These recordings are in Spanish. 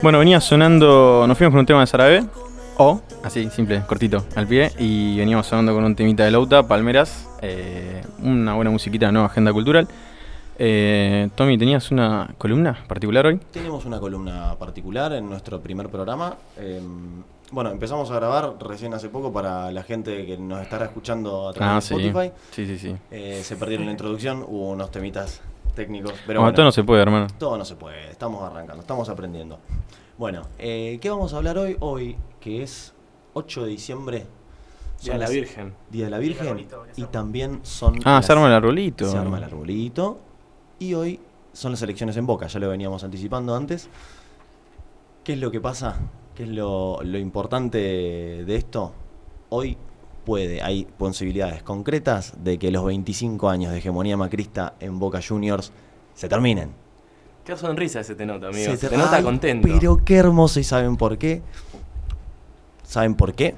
Bueno, venía sonando, nos fuimos con un tema de Sarabe, o, así, simple, cortito, al pie, y veníamos sonando con un temita de Lauta, Palmeras, eh, una buena musiquita de nueva agenda cultural. Eh, Tommy, ¿tenías una columna particular hoy? Tenemos una columna particular en nuestro primer programa. Eh, bueno, empezamos a grabar recién hace poco para la gente que nos estará escuchando a través Ah, de sí. Spotify. Sí, sí, sí. Eh, se perdieron la introducción, hubo unos temitas técnicos, pero Bueno, bueno, todo no se puede, hermano. todo no se puede, estamos arrancando, estamos aprendiendo. Bueno, eh, ¿qué vamos a hablar hoy? Hoy, que es 8 de diciembre, Día de la Virgen. Día de la Virgen, y también son... Ah, las- se arma el arbolito. Se arma el arbolito. Y hoy son las elecciones en Boca, ya lo veníamos anticipando antes. ¿Qué es lo que pasa? ¿Qué es lo, lo importante de esto? Hoy puede, hay posibilidades concretas de que los 25 años de hegemonía macrista en Boca Juniors se terminen. Qué sonrisa ese te nota, amigo. Se Se te- te nota Ay, contento. Pero qué hermoso, ¿y saben por qué? ¿Saben por qué?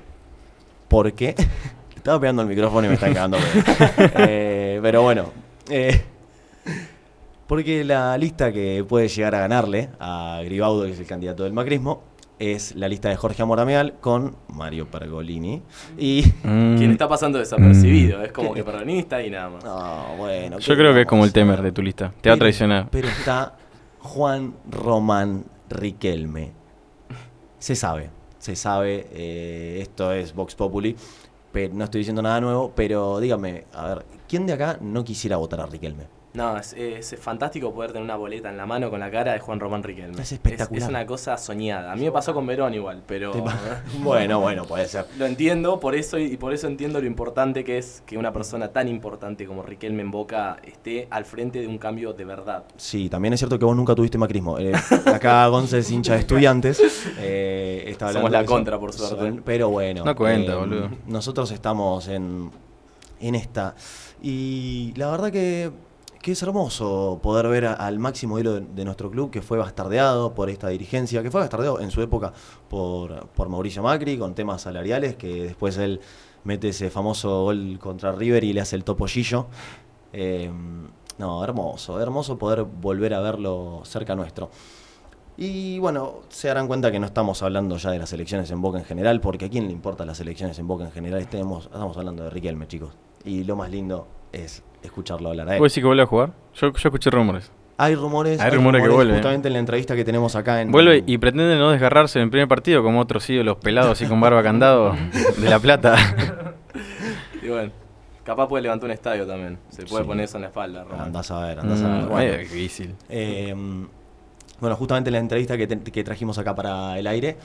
Porque estaba pegando el micrófono y me están cagando. Eh, pero bueno, eh, porque la lista que puede llegar a ganarle a Gribaudo, que es el candidato del macrismo, es la lista de Jorge Amorameal con Mario Pergolini. Y. Mm, Quien está pasando desapercibido. Mm. Es como que peronista y nada más. No, bueno. Yo ¿qué creo que es como el temer de tu lista. Te va a traicionar. Pero está Juan Román Riquelme. Se sabe, se sabe, eh, esto es Vox Populi, pero no estoy diciendo nada nuevo, pero dígame, a ver, ¿quién de acá no quisiera votar a Riquelme? No, es, es fantástico poder tener una boleta en la mano con la cara de Juan Román Riquelme. Es espectacular. Es, una cosa soñada. A mí me pasó con Verón igual, pero pa- bueno, bueno, puede ser. lo entiendo por eso y, por eso entiendo lo importante que es que una persona tan importante como Riquelme en Boca esté al frente de un cambio de verdad. Sí, también es cierto que vos nunca tuviste macrismo. Eh, acá Gonza es hincha de estudiantes. eh, está hablando Somos la contra, por suerte. Son- Pero bueno. No cuenta, eh, boludo. Nosotros estamos en, en esta. Y la verdad que, que es hermoso poder ver al máximo hilo de, nuestro club que fue bastardeado por esta dirigencia, que fue bastardeado en su época por, por Mauricio Macri con temas salariales, que después él mete ese famoso gol contra River y le hace el topollillo. Eh, no, hermoso, hermoso poder volver a verlo cerca nuestro. Y bueno, se darán cuenta que no estamos hablando ya de las elecciones en Boca en general, porque a quién le importan las elecciones en Boca en general. Estemos, estamos hablando de Riquelme, chicos. Y lo más lindo es escucharlo hablar a él. ¿Puedes decir que vuelve a jugar? Yo, yo escuché rumores. Hay rumores, Hay rumores que vuelve. Justamente en la entrevista que tenemos acá en. Vuelve y pretende no desgarrarse en el primer partido como otros ídolos pelados así con barba candado de La Plata. Y bueno, capaz puede levantar un estadio también. Se puede Sí. poner eso en la espalda, Román. Andás a ver, andás a ver. Mm, Bueno, difícil. Eh, bueno, justamente en la entrevista que, te- que trajimos acá para el aire,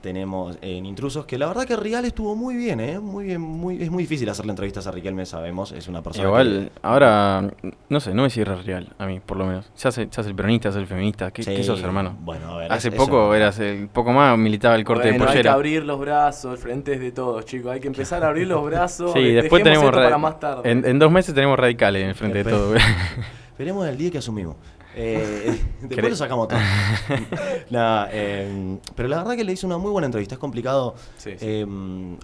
tenemos en Intrusos, que la verdad que Rial estuvo muy bien, ¿eh? Muy bien, muy, es muy difícil hacerle entrevistas a Riquelme, sabemos, es una persona Igual, ahora, no sé, no me cierra real, a mí, por lo menos. Se hace, se hace el peronista, se hace el feminista. ¿Qué, que- qué sos, Sí, hermano? Bueno, a ver, Hace es- poco eso- eras el poco más militaba el corte Bueno, de hay que pollera. abrir los brazos, el frente es de todos, chicos. Hay que empezar a abrir los brazos. Sí, de- después tenemos para más tarde. En, en dos meses tenemos radicales en el frente de todo. Esperemos el día que asumimos. Eh, después lo sacamos todo. Nada, eh, pero la verdad que le hizo una muy buena entrevista. Es complicado Sí, sí. eh,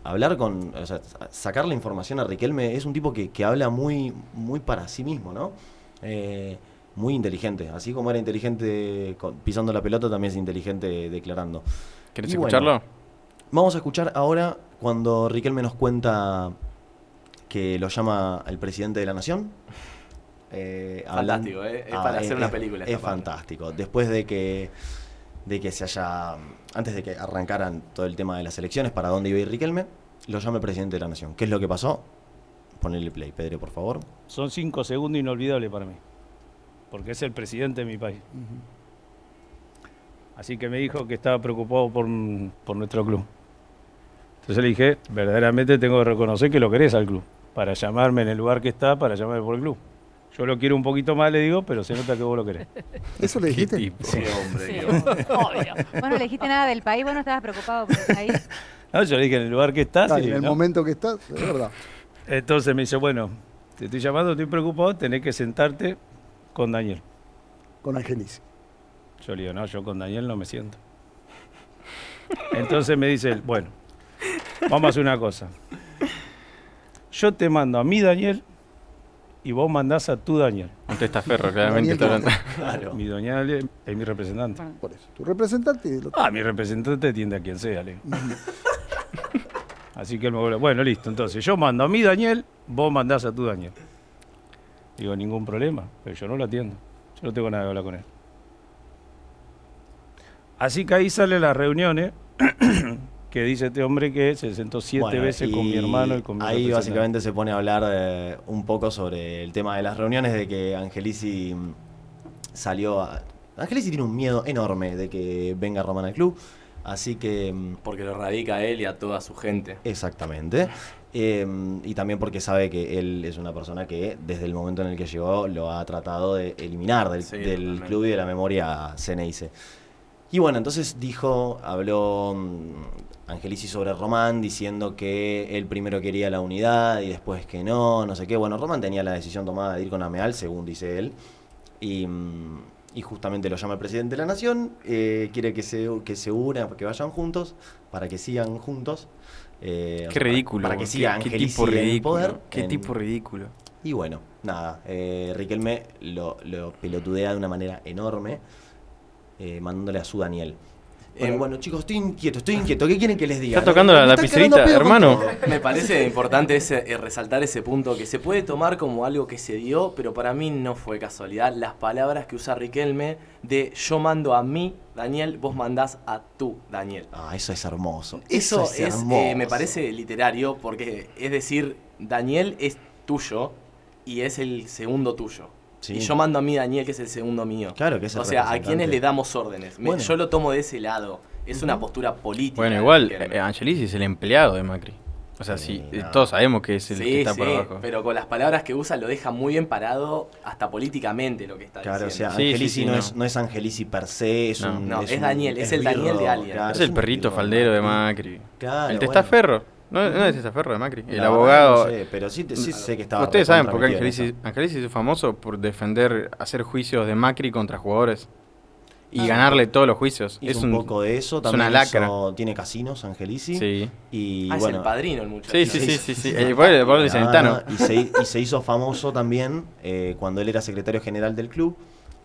hablar con. O sea, sacar la información a Riquelme. Es un tipo que, que habla muy, muy para sí mismo, ¿no? Muy inteligente. Así como era inteligente con- pisando la pelota, también es inteligente declarando. ¿Querés Y bueno, escucharlo? Vamos a escuchar ahora cuando Riquelme nos cuenta que lo llama el presidente de la nación. Eh, hablan- Fantástico, ¿eh? Es para hacer una película Es fantástico. Después de que, de que se haya. Antes de que arrancaran todo el tema de las elecciones, para dónde iba a ir Riquelme, lo llama el presidente de la nación. ¿Qué es lo que pasó? Ponele play, Pedro, por favor. Son cinco segundos inolvidables para mí, porque es el presidente de mi país. Así que me dijo que estaba preocupado por, por nuestro club. Entonces le dije, verdaderamente tengo que reconocer que lo querés al club, para llamarme en el lugar que está, para llamarme por el club. Yo lo quiero un poquito más, le digo, pero se nota que vos lo querés. ¿Eso le ¿Qué dijiste? Sí, hombre. Sí, obvio. Vos no le dijiste nada del país, vos no estabas preocupado por el país. No, yo le dije en el lugar que está. Sí, en el ¿no? momento que estás, es verdad. Entonces me dice, bueno, te estoy llamando, estoy preocupado, tenés que sentarte con Daniel. Con Angelici. Yo le digo, no, yo con Daniel no me siento. Entonces me dice él, bueno, vamos a hacer una cosa. Yo te mando a mí, Daniel, y vos mandás a tu Daniel. Un testaferro, claramente. Claro. Mi Daniel es mi representante. Por eso. Tu representante y el otro. Ah, mi representante atiende a quien sea, le. Así que él me vuelve. Bueno, listo. Entonces, yo mando a mi Daniel, vos mandás a tu Daniel. Digo, ningún problema, pero yo no lo atiendo. Yo no tengo nada que hablar con él. Así que ahí salen las reuniones que dice este hombre que se sentó siete Bueno, veces con mi hermano y con mi Ahí básicamente se pone a hablar eh, un poco sobre el tema de las reuniones, de que Angelici mm, salió a... Angelici tiene un miedo enorme de que venga Román al club, así que... mm, Porque lo radica a él y a toda su gente. Exactamente. Eh, y también porque sabe que él es una persona que desde el momento en el que llegó lo ha tratado de eliminar del, Sí, del club y de la memoria Ceneice. Y bueno, entonces dijo, habló mm, Angelici sobre Román diciendo que él primero quería la unidad y después que no, no sé qué. Bueno, Román tenía la decisión tomada de ir con Ameal, según dice él. Y, mm, y justamente lo llama el presidente de la nación, eh, quiere que se, que se unan, que vayan juntos, para que sigan juntos. eh, Qué ridículo. Para, que qué- siga qué, Angelici tipo en ridículo. poder. Qué en- tipo ridículo. y bueno, nada, eh, Riquelme lo, lo pelotudea de una manera enorme, mandándole a su Daniel. Bueno, Eh, bueno, chicos, estoy inquieto, estoy inquieto. ¿Qué quieren que les diga? Está tocando la lapicerita, hermano. Me parece importante ese, eh, resaltar ese punto que se puede tomar como algo que se dio, pero para mí no fue casualidad. Las palabras que usa Riquelme de yo mando a mí, Daniel, vos mandás a tú, Daniel. Ah, eso es hermoso. Eso es, eh, hermoso. me parece literario porque es decir, Daniel es tuyo y es el segundo tuyo. Sí. Y yo mando a mí Daniel, que es el segundo mío. Claro que es el O sea, a quienes le damos órdenes. Me- Bueno. Yo lo tomo de ese lado. Es una postura política. Bueno, igual, eh, Angelici es el empleado de Macri. O sea, Sí, sí, no. todos sabemos que es el sí, que está sí, por abajo. pero con las palabras que usa lo deja muy bien parado hasta políticamente lo que está Claro, o sea, diciendo. Sí, sí, Angelici sí, no, no. Es, no es Angelici per se, es No. un. No, es Daniel, es el Daniel de alguien. claro, es el perrito birro faldero de Macri. Claro, el bueno. No, no es testaferro de Macri. El abogado. no sé, pero sí, te- sí sé que estaba. Ustedes saben por qué Angelici, Angelici es famoso por defender, hacer juicios de Macri contra jugadores y Ah. ganarle todos los juicios. Hizo es un, poco de eso, es también una lacra. hizo- tiene casinos, Angelici. Sí. Y Ah, es bueno, el padrino el muchacho. Sí, sí, sí, sí, sí. El dicen el Ah, Tano. y, se, y se hizo famoso también eh, cuando él era secretario general del club,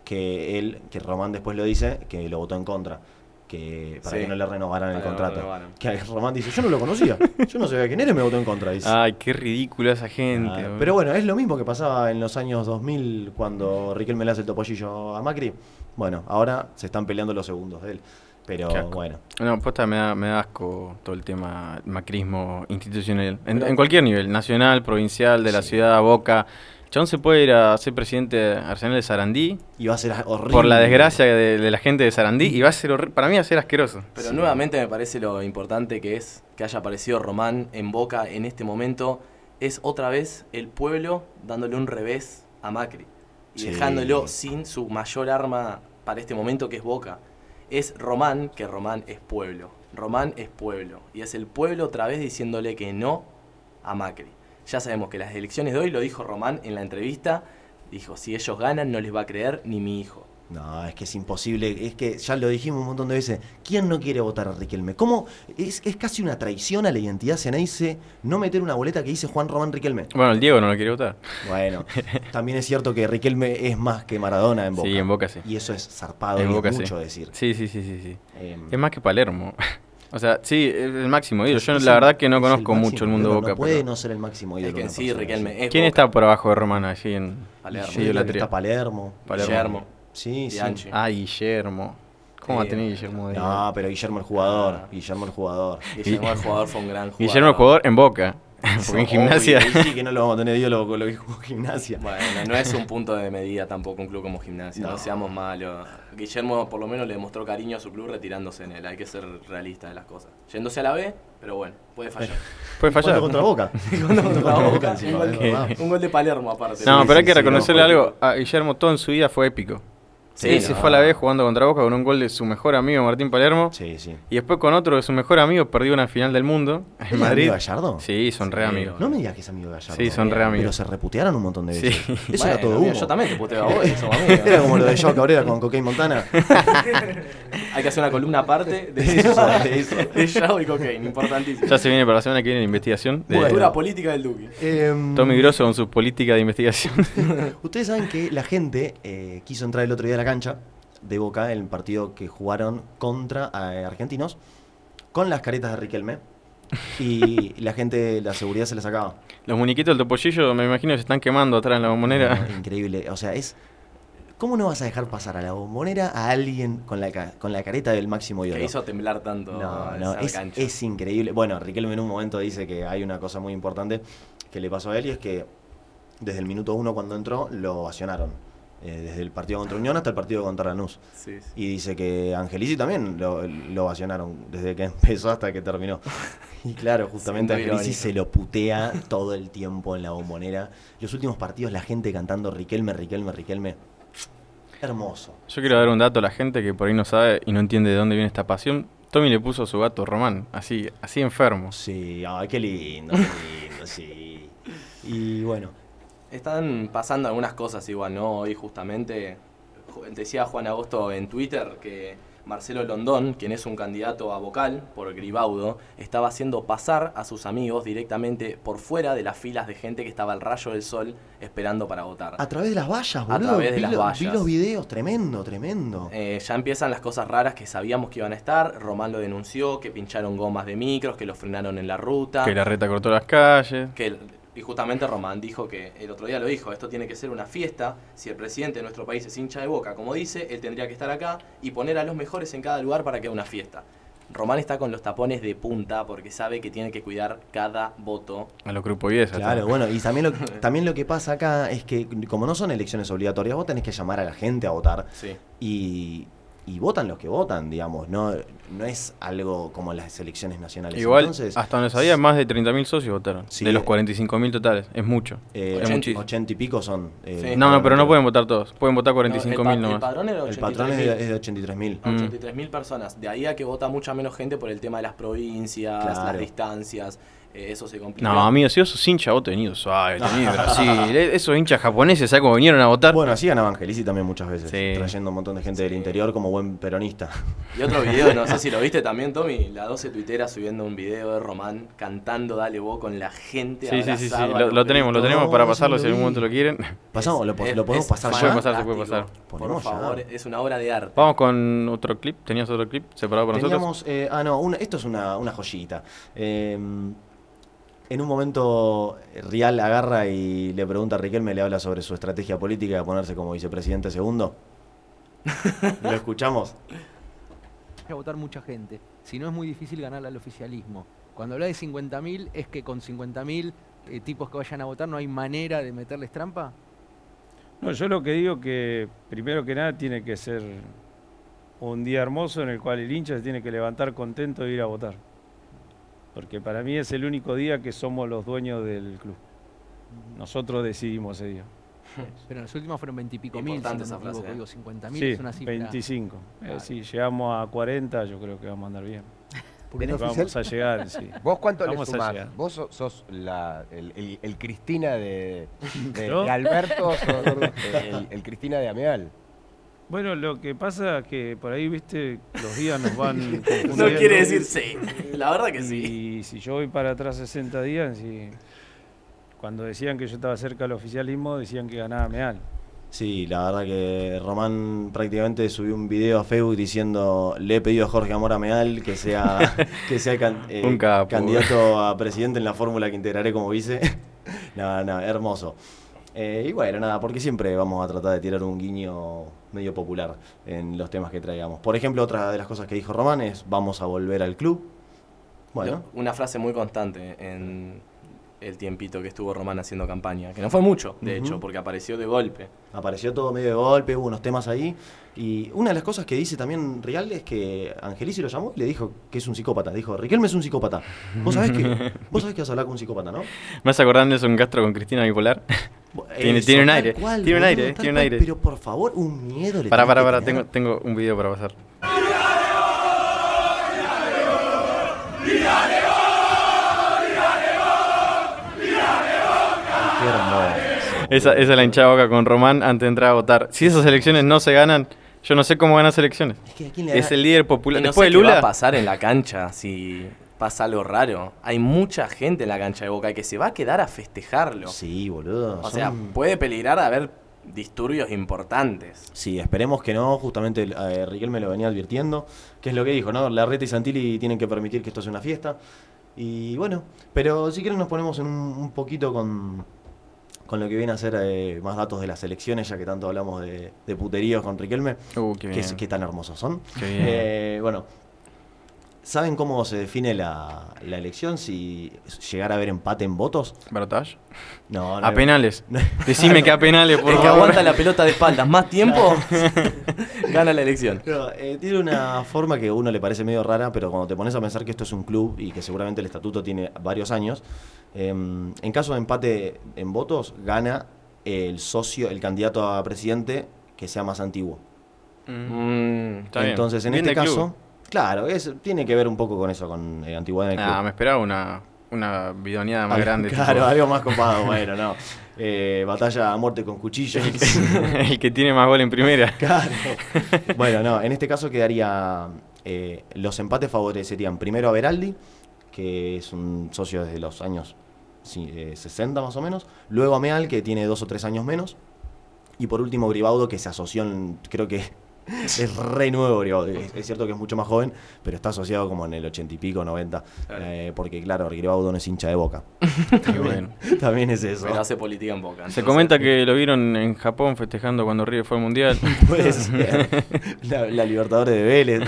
que él, que Román después lo dice, que lo votó en contra. Que para Sí. que no le renovaran el no contrato. renovaran. Que Román dice, yo no lo conocía, yo no sabía quién era y me votó en contra. Dice. Ay, qué ridículo esa gente. Ah, pero bueno, es lo mismo que pasaba en los años 2000 cuando Riquelme le hace el topollillo a Macri. Bueno, ahora se están peleando los segundos de él. Pero bueno, No, posta me da, me da asco todo el tema macrismo institucional. En, en cualquier nivel, nacional, provincial, de la Sí. ciudad, Boca. Chabón se puede ir a ser presidente de Arsenal de Sarandí iba a ser horrible. por la desgracia de, de la gente de Sarandí y va a ser horri- para mí va a ser asqueroso. Pero Sí. nuevamente me parece lo importante que es que haya aparecido Román en Boca en este momento. Es otra vez el pueblo dándole un revés a Macri y Sí. dejándolo sin su mayor arma para este momento que es Boca. Es Román, que Román es pueblo. Román es pueblo. Y es el pueblo otra vez diciéndole que no a Macri. Ya sabemos que las elecciones de hoy, lo dijo Román en la entrevista, dijo, si ellos ganan no les va a creer ni mi hijo. No, es que es imposible. Es que ya lo dijimos un montón de veces. ¿Quién no quiere votar a Riquelme? ¿Cómo? Es, es casi una traición a la identidad Ceneice no meter una boleta que dice Juan Román Riquelme. Bueno, el Diego no lo quiere votar. Bueno, también es cierto que Riquelme es más que Maradona en Boca. Sí, en Boca sí. Y eso es zarpado En y Boca es sí. mucho decir. Sí, sí, sí, sí, sí. Eh, Es más que Palermo. O sea, sí, es el máximo ídolo. Yo es la verdad que no es conozco máximo mucho el mundo ídolo, Boca. No puede pero- no ser el máximo Es ídolo. que una sí, Riquelme es ¿Quién Boca. está por abajo de Román allí en Palermo. Sí, que está Palermo. Palermo. Guillermo. Sí, sí. Ah, Guillermo. ¿Cómo va a tener Guillermo de No, pero Guillermo el jugador. Ah. Guillermo el jugador. Guillermo el jugador fue un gran jugador. Guillermo el jugador en Boca. Porque en gimnasia. sí, que no lo vamos a tener ídolo con lo que jugó gimnasia. Bueno, no es un punto de medida tampoco un club como gimnasia, no, No. seamos malos. Guillermo por lo menos le demostró cariño a su club retirándose en él, hay que ser realista de las cosas. Yéndose a la B, pero bueno, puede fallar. Puede fallar. Contra Boca. Contra Boca, un, gol, un gol de Palermo aparte. No, pero hay que reconocerle no, algo. A Guillermo todo en su vida fue épico. Sí, se fue a la vez jugando contra Boca con un gol de su mejor amigo Martín Palermo. Sí, sí. Y después con otro de su mejor amigo perdió una final del mundo en ¿Es Madrid. amigo de Gallardo? Sí, son re amigos. No me digas que es amigo de Gallardo. Sí, son re Pero amigos. se reputearon un montón de Sí. veces. Eso Bueno, era todo amigo, humo. Yo también te puteo a vos, y somos amigos. Era como lo de Joe Cabrera con Cocaine Montana. Hay que hacer una columna aparte de Eso, eso. de eso. De y cocaine, importantísimo. Ya se viene para la semana que viene la investigación de Cultura política del Duque. Em, Tommy Grosso con su política de investigación. Ustedes saben que la gente eh, quiso entrar el otro día a la cancha de Boca en el partido que jugaron contra eh, argentinos con las caretas de Riquelme y la gente, la seguridad se les sacaba. Los muñequitos del topollillo me imagino que se están quemando atrás en la bombonera. No, increíble. O sea, es. ¿Cómo no vas a dejar pasar a la bombonera a alguien con la, ca- con la careta del máximo ídolo? Que hizo temblar tanto No, esa no, es, cancha. es increíble. Bueno, Riquelme en un momento dice que hay una cosa muy importante que le pasó a él y es que desde el minuto uno cuando entró lo ovacionaron. Eh, desde el partido contra Unión hasta el partido contra Lanús. Sí, sí. Y dice que Angelici también lo, lo ovacionaron desde que empezó hasta que terminó. Y claro, justamente Sí, Angelici se lo putea todo el tiempo en la bombonera. Los últimos partidos la gente cantando Riquelme, Riquelme, Riquelme. Hermoso. Yo quiero dar un dato a la gente que por ahí no sabe y no entiende de dónde viene esta pasión. Tommy le puso a su gato Román, así, así enfermo. Sí, ay, qué lindo, qué lindo, sí. Y bueno, Están pasando algunas cosas igual, ¿no? Hoy justamente ju- decía Juan Agosto en Twitter que Marcelo Londón, quien es un candidato a vocal por Gribaudo, estaba haciendo pasar a sus amigos directamente por fuera de las filas de gente que estaba al rayo del sol esperando para votar. a través de las vallas, A boludo. través de vi, las lo- vallas. vi los videos, tremendo, tremendo. Eh, ya empiezan las cosas raras que sabíamos que iban a estar. Román lo denunció, que pincharon gomas de micros, que los frenaron en la ruta. Que la reta cortó las calles. que el- y justamente Román dijo que el otro día lo dijo, esto tiene que ser una fiesta, si el presidente de nuestro país es hincha de boca, como dice, él tendría que estar acá y poner a los mejores en cada lugar para que haga una fiesta. Román está con los tapones de punta porque sabe que tiene que cuidar cada voto. A los grupos 10. Claro, bueno, y también lo, también lo que pasa acá es que como no son elecciones obligatorias, vos tenés que llamar a la gente a votar Sí. y, y votan los que votan, digamos, no, no es algo como las elecciones nacionales. Igual, Entonces, hasta donde sabía, más de 30.000 socios votaron. Sí, de los eh, 45.000 totales. Es mucho. eh, es 80, muchísimo. 80 y pico son. eh, Sí. No, no, pero no pueden votar todos. Pueden votar No, el, 45.000 pa- el nomás. padrón era El patrón es 83.000. de, es de 83 mil. Mm. 83.000 personas. De ahí a que vota mucha menos gente por el tema de las provincias, Claro. las distancias. Eh, eso se complica. No, amigo, si vos sos hincha, vos venido suave, de Brasil. Eh, Esos hinchas japoneses, ¿sabes cómo vinieron a votar? Bueno, así ganaba Angelici también muchas veces, Sí. trayendo un montón de gente del interior como buen peronista. Y otro video, no sé si lo viste también, Tommy, la 12 tuitera subiendo un video de Román cantando Dale vos con la gente. sí, sí, sí, sí. Lo, tenemos, lo tenemos No, para pasarlo si en algún momento lo quieren. Pasamos, lo, Es- lo podemos es pasar Se ya. puede pasar, se puede pasar. Por ya. favor, es una obra de arte. Vamos con otro clip. ¿Tenías otro clip separado para nosotros? Eh, ah, no, una- esto es una, una joyita. Eh, en un momento, eh, Rial agarra y le pregunta a Riquelme, le habla sobre su estrategia política de ponerse como vicepresidente segundo. ¿Lo escuchamos? a votar mucha gente. Si no es muy difícil ganar al oficialismo. Cuando habla de 50.000 es que con 50.000 eh, tipos que vayan a votar no hay manera de meterles trampa. No, yo lo que digo que primero que nada tiene que ser un día hermoso en el cual el hincha se tiene que levantar contento de ir a votar. Porque para mí es el único día que somos los dueños del club. Nosotros decidimos ese día. Pero en los últimos fueron 20 y pico mil, si no esa frase, ¿eh? digo 50.000 Sí, es una cifra. 25. Eh, Claro. si llegamos a 40, yo creo que vamos a andar bien. No Vamos oficial. a llegar, sí. ¿Vos cuánto Vamos le sumás? ¿Vos sos, sos la- el, el- el Cristina de, de- ¿Yo? de Alberto o sos el, el Cristina de Ameal? Bueno, lo que pasa es que por ahí, viste, los días nos van No quiere decir sí. La verdad que sí. Y si yo voy para atrás 60 días, y cuando decían que yo estaba cerca del oficialismo, decían que ganaba Meal. Sí, la verdad que Román prácticamente subió un video a Facebook diciendo le he pedido a Jorge Amora Meal que sea, que sea can- eh, Un candidato a presidente en la fórmula que integraré como vice. nada, nada, hermoso. Eh, y bueno, nada, porque siempre vamos a tratar de tirar un guiño medio popular en los temas que traigamos. Por ejemplo, otra de las cosas que dijo Román es vamos a volver al club. Bueno, Una frase muy constante en el tiempito que estuvo Román haciendo campaña. Que no fue mucho, de hecho, porque apareció de golpe. Apareció todo medio de golpe, hubo unos temas ahí. Y una de las cosas que dice también Real es que Angelici lo llamó y le dijo que es un psicópata. Dijo, Riquelme es un psicópata. Vos sabés que, vos sabés que vas a hablar con un psicópata, ¿no? Me hace acordar de Nelson Castro con Cristina Bipolar. Tiene- tiene un aire, cual, tiene un aire, tiene un aire. Pero por favor, un miedo le Pará, tenés pará, tengo, tengo un video para pasar. Qué hermoso. Esa, esa es la hinchada boca con Román antes de entrar a votar. Si esas elecciones no se ganan, yo no sé cómo ganar elecciones. Es que a quién le Es da- el líder Y popular. no Después sé de qué va a Lula, pasar en la cancha si pasa algo raro. Hay mucha gente en la cancha de Boca que se va a quedar a festejarlo. Sí, boludo. o son- sea, puede peligrar haber disturbios importantes. Sí, esperemos que no. Justamente eh, Riquelme lo venía advirtiendo. Que es lo que dijo, ¿no? Larreta y Santilli tienen que permitir que esto sea una fiesta. Y bueno, pero si quieren nos ponemos en un, un poquito con, con lo que viene a ser eh, más datos de las elecciones, ya que tanto hablamos de, de puteríos con Riquelme. Uh, que, es- tan hermosos son. Eh, bueno, ¿saben cómo se define la, la elección? Si llegara a haber empate en votos. ¿Balotage? No, no. A penales. Decime que a penales, por El que aguanta la pelota de espaldas más tiempo, gana la elección. No, eh, tiene una forma que a uno le parece medio rara, pero cuando te pones a pensar que esto es un club y que seguramente el estatuto tiene varios años, eh, en caso de empate en votos, gana el socio, el candidato a presidente que sea más antiguo. Mm. Entonces, en este club. Claro, es, tiene que ver un poco con eso, con eh, antigüedad en el Ah, me esperaba una, una bidoneada más grande. Claro, tipo, algo más copado, bueno, no. Eh, batalla a muerte con cuchillos. el que tiene más gol en primera. Claro. Bueno, no, en este caso quedaría. eh, los empates favorecerían primero a Beraldi, que es un socio desde los años sí, eh, 60 más o menos. Luego a Meal, que tiene dos o tres años menos. Y por último Gribaudo, que se asoció en. Creo que es re nuevo Gribaudo. Es, es cierto que es mucho más joven, pero está asociado como en el 80 y pico, 90. eh, porque claro, Gribaudo no es hincha de boca. Bueno. También es eso. pero hace política en Boca. Se comenta que lo vieron en Japón festejando cuando River fue al mundial. Puede ser. La, la Libertadores de Vélez.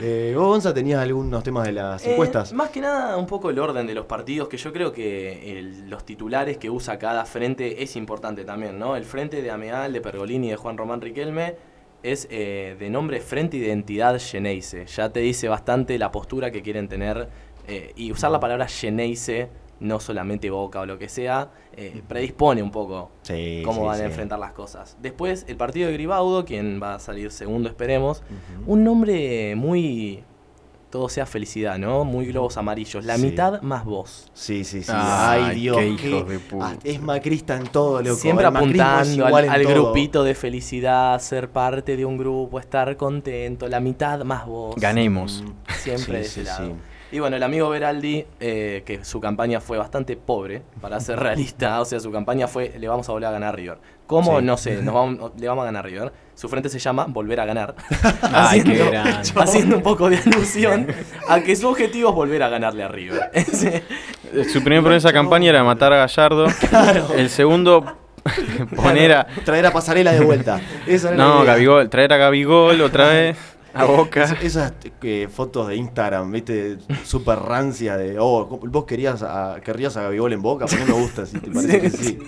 eh, ¿Vos, Gonza, tenías algunos temas de las Eh, encuestas? más que nada, un poco el orden de los partidos, que yo creo que el- los titulares que usa cada frente es importante también, ¿no? El frente de Ameal, de Pergolini y de Juan Román Riquelme es eh, de nombre Frente Identidad Geneise. Ya te dice bastante la postura que quieren tener eh, y usar la palabra Geneise, no solamente Boca o lo que sea, eh, predispone un poco Sí, cómo sí, van sí. a enfrentar las cosas. Después, el partido de Gribaudo, quien va a salir segundo, esperemos. Un nombre muy. Todo sea felicidad, ¿no? Muy globos amarillos. La Sí. mitad más vos. Sí, sí, sí. Ay, Ay, Dios. qué qué- hijos de puta. ah, es macrista en todo, loco. Siempre El apuntando al, grupito de felicidad, ser parte de un grupo, estar contento. La mitad más vos. Ganemos. Mm, Siempre de ese sí, lado. Y bueno, el amigo Beraldi, eh, que su campaña fue bastante pobre, para ser realista, o sea, su campaña fue, le vamos a volver a ganar a River. ¿Cómo? Sí. No sé, nos vamos- le vamos a ganar a River. Su frente se llama Volver a ganar. Ay, qué haciendo, grande. haciendo un poco de alusión a que su objetivo es volver a ganarle a River. Su primer promesa de campaña era matar a Gallardo. El segundo, poner a. Traer a Pasarela de vuelta. Esa era No. Gabigol, traer a Gabigol otra vez. A Boca. Es- esas eh, fotos de Instagram, viste, súper rancia de, oh, vos querías a, querrías a Gabigol en boca, ¿por qué me gusta? Si te parece que sí.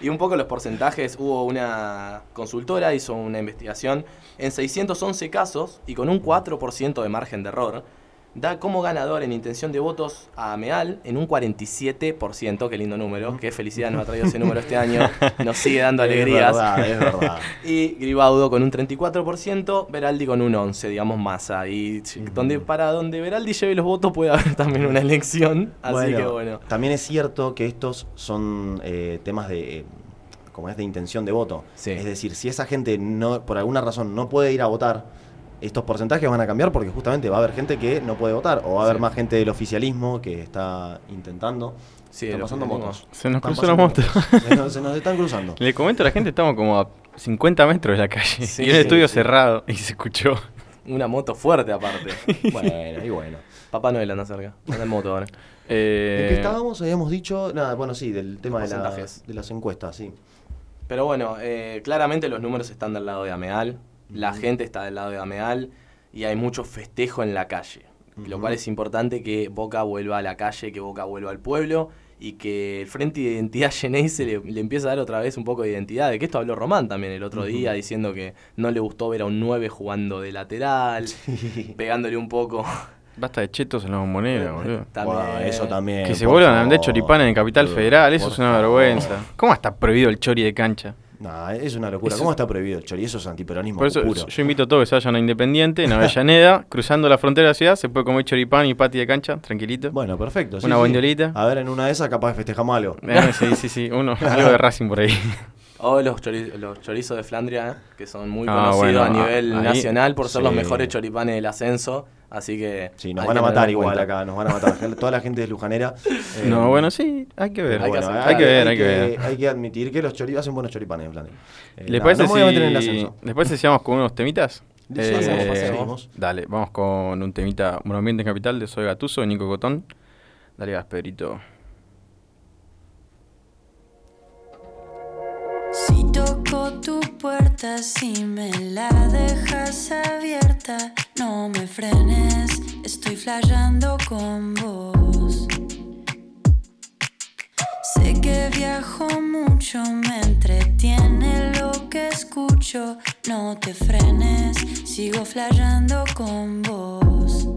Y un poco los porcentajes, hubo una consultora, hizo una investigación en 611 casos y con un 4% de margen de error, da como ganador en intención de votos a Meal en un 47%, qué lindo número, qué felicidad nos ha traído ese número este año, nos sigue dando alegrías. Es verdad, es verdad. Y Gribaudo con un 34%, Beraldi con un 11%, digamos más ahí. Donde, para donde Beraldi lleve los votos puede haber también una elección, así que bueno. También es cierto que estos son eh, temas de, eh, como es de intención de voto. Sí. Es decir, si esa gente no, por alguna razón no puede ir a votar, estos porcentajes van a cambiar porque justamente va a haber gente que no puede votar o va a haber Sí. más gente del oficialismo que está intentando. Sí, están el pasando motos. Se nos Están cruzó la pasando moto. motos. Se nos, se nos están cruzando. Le comento a la gente, estamos como a 50 metros de la calle. Sí, y sí, estudio sí. cerrado. Y se escuchó. Una moto fuerte aparte. Bueno, y bueno. Papá Noel anda cerca, anda en moto ahora. Eh, ¿En qué estábamos? Habíamos dicho, nada, bueno, sí, del tema de, la- de las encuestas, sí. Pero bueno, eh, claramente los números están del lado de Ameal, la gente está del lado de Ameal y hay mucho festejo en la calle. Lo cual es importante que Boca vuelva a la calle, que Boca vuelva al pueblo y que el Frente de Identidad Geneise le, le empiece a dar otra vez un poco de identidad. De que esto habló Román también el otro día, diciendo que no le gustó ver a un 9 jugando de lateral, pegándole un poco Basta de chetos en la bombonera, boludo. También. Eso también. Que se vuelvan a vender choripanes en Capital Boludo, Federal, eso es una vergüenza. ¿Cómo está prohibido el chori de cancha? Nah, es una locura. Eso- ¿Cómo está prohibido el chori? Eso es antiperonismo Por eso puro. yo invito a todos que se vayan a Independiente, en Avellaneda, cruzando la frontera de la ciudad, se puede comer choripán y pati de cancha, tranquilito. Bueno, perfecto. sí, Una sí. A ver, en una de esas capaz festejamos algo. Eh, sí, sí, sí, uno, algo de Racing por ahí. O los, chori- los chorizos de Flandria, ¿eh? que son muy Ah, conocidos bueno, a nivel ahí- nacional por ser los mejores choripanes del ascenso. Así que. Sí, nos hay van que a matar igual cuenta. acá, nos van a matar. Toda la gente es lujanera. eh, No, bueno, sí, hay que ver. bueno, aceptar. hay que ver, hay que ver. Hay que admitir que los chori hacen buenos choripanes en Flandria. Eh, ¿Les nada, parece no me voy a meter en el si ascenso. después decíamos con unos temitas? Sí, Eh, pasemos, pasemos. Dale, vamos con un temita, un ambiente en capital de Soy Gatuso, Nico Cotón. Dale, Gasperito. Si toco tu puerta, si me la dejas abierta, no me frenes, estoy flayando con vos. Sé que viajo mucho, me entretiene lo que escucho, no te frenes, sigo flayando con vos.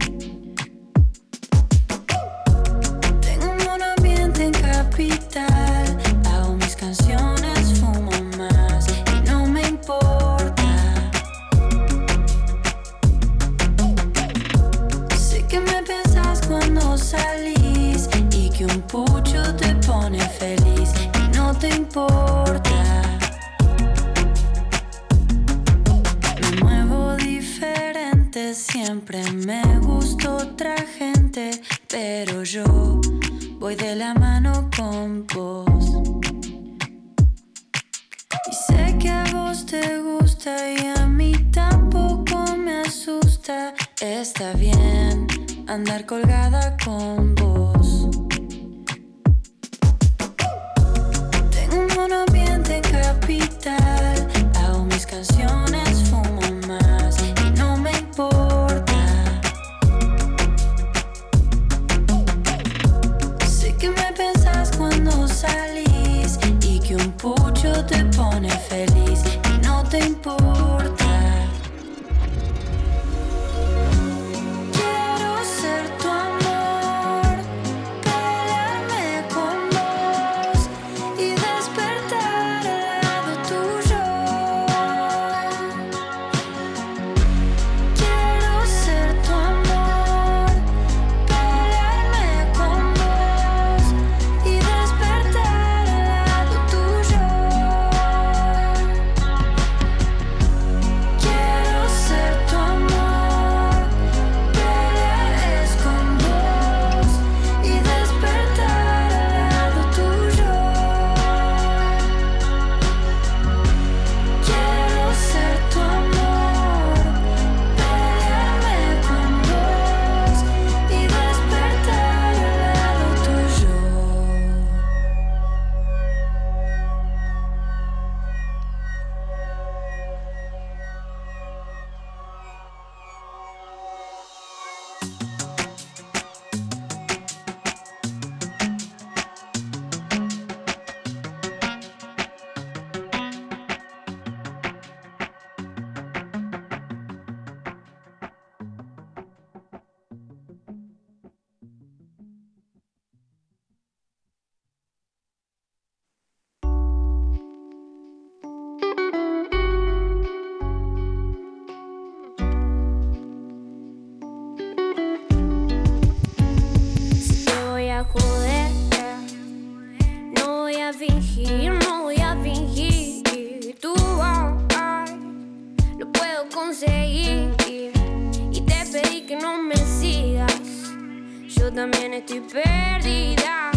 También estoy perdida,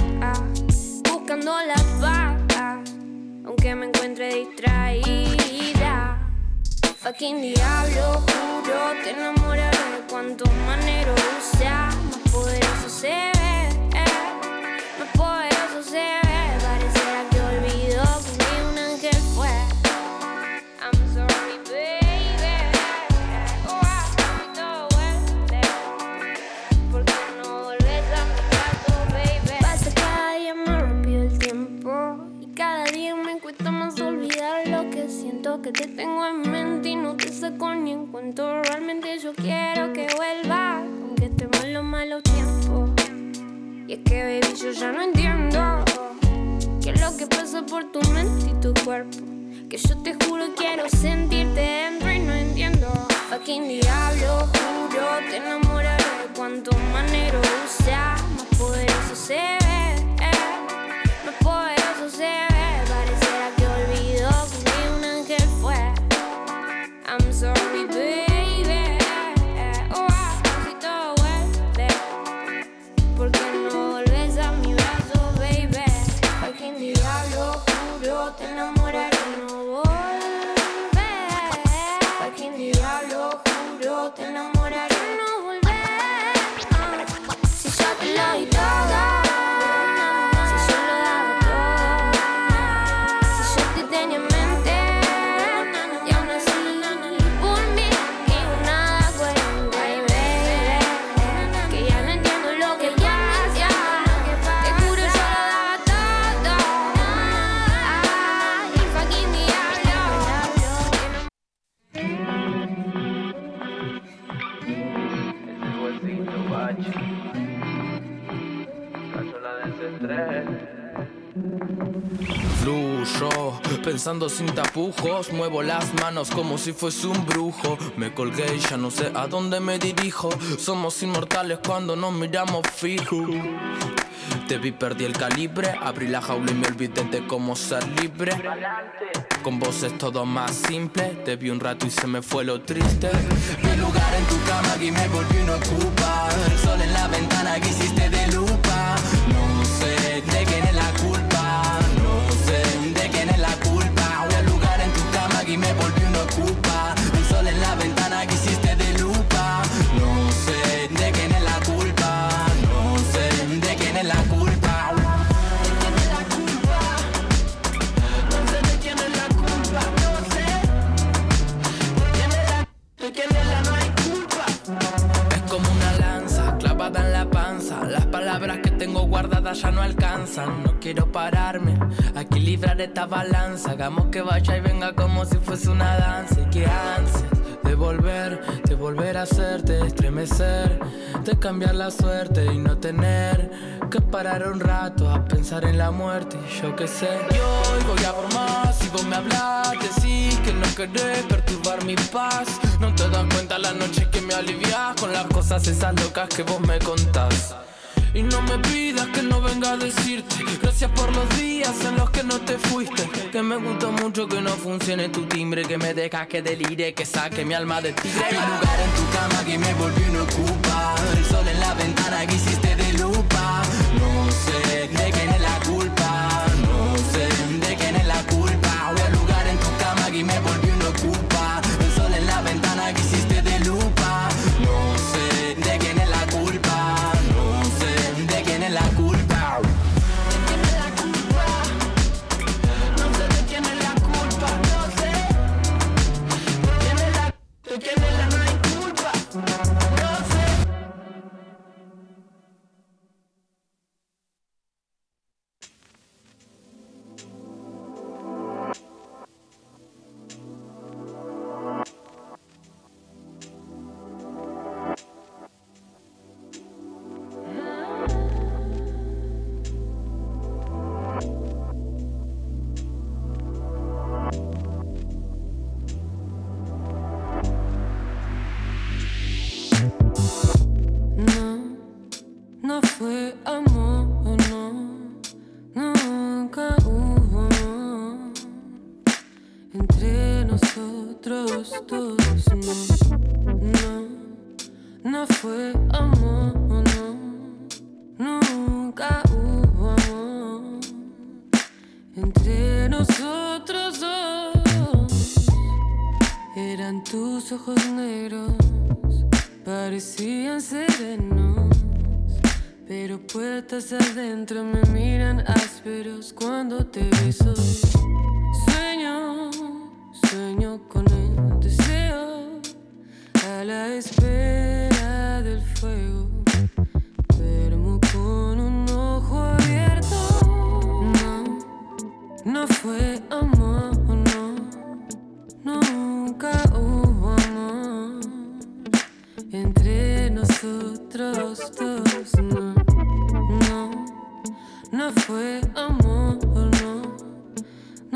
buscando la paz, aunque me encuentre distraída. Fucking diablo, juro, te enamoraré cuanto manero sea. Más poderoso se ve, más poderoso se ve. tengo en mente y no te saco ni en cuento. Realmente yo quiero que vuelva, aunque estemos los malos tiempos. Y es que, baby, yo ya no entiendo qué es lo que pasa por tu mente y tu cuerpo. Que yo te juro, quiero sentirte dentro y no entiendo. Fucking diablo, juro, te enamoraré. Cuanto más negro sea, más poderoso se ve. Pensando sin tapujos, muevo las manos como si fuese un brujo. Me colgué y ya no sé a dónde me dirijo. Somos inmortales cuando nos miramos fijo. Te vi, perdí el calibre, abrí la jaula y me olvidé de cómo ser libre. Con vos es todo más simple, te vi un rato y se me fue lo triste. Mi lugar en tu cama que me volví no ocupa. El sol en la ventana que hiciste de ya no alcanzan. No quiero pararme a equilibrar esta balanza. Hagamos que vaya y venga como si fuese una danza. Y que ansias de volver, de volver a hacerte estremecer, de cambiar la suerte y no tener que parar un rato a pensar en la muerte. Y yo qué sé. Y hoy voy a por más. Si vos me hablas, decís que no querés perturbar mi paz. No te das cuenta la noche que me alivias con las cosas esas locas que vos me contás. Y no me pidas que no venga a decirte. Gracias por los días en los que no te fuiste. Que me gustó mucho que no funcione tu timbre. Que me dejas que delire, que saque mi alma de tigre. Mi lugar en tu cama que me volvió no ocupa. El sol en la ventana que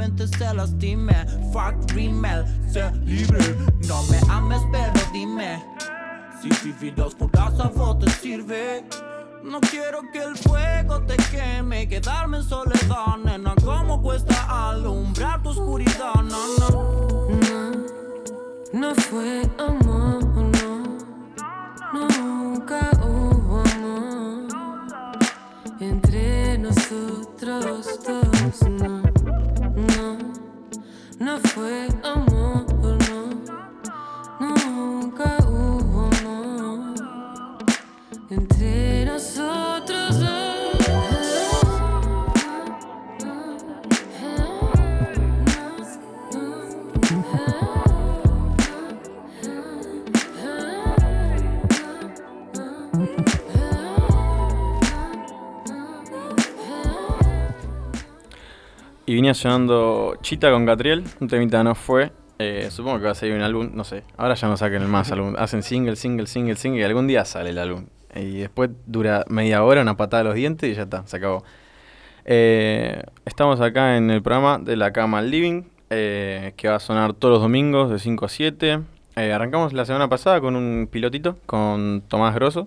hacer que la mente se lastime. Fuck rimel, sé libre. No me ames, pero dime. Si vivir oscuras a venía sonando Chita con Catriel, un temita no fue. Eh, supongo que va a salir un álbum, no sé. Ahora ya no saquen el más álbum. Hacen single, single, single, single y algún día sale el álbum. Y después dura media hora, una patada a los dientes y ya está, se acabó. Eh, estamos acá en el programa de la cama al living, eh, que va a sonar todos los domingos de 5 a 7. Eh, arrancamos la semana pasada con un pilotito, con Tomás Grosso.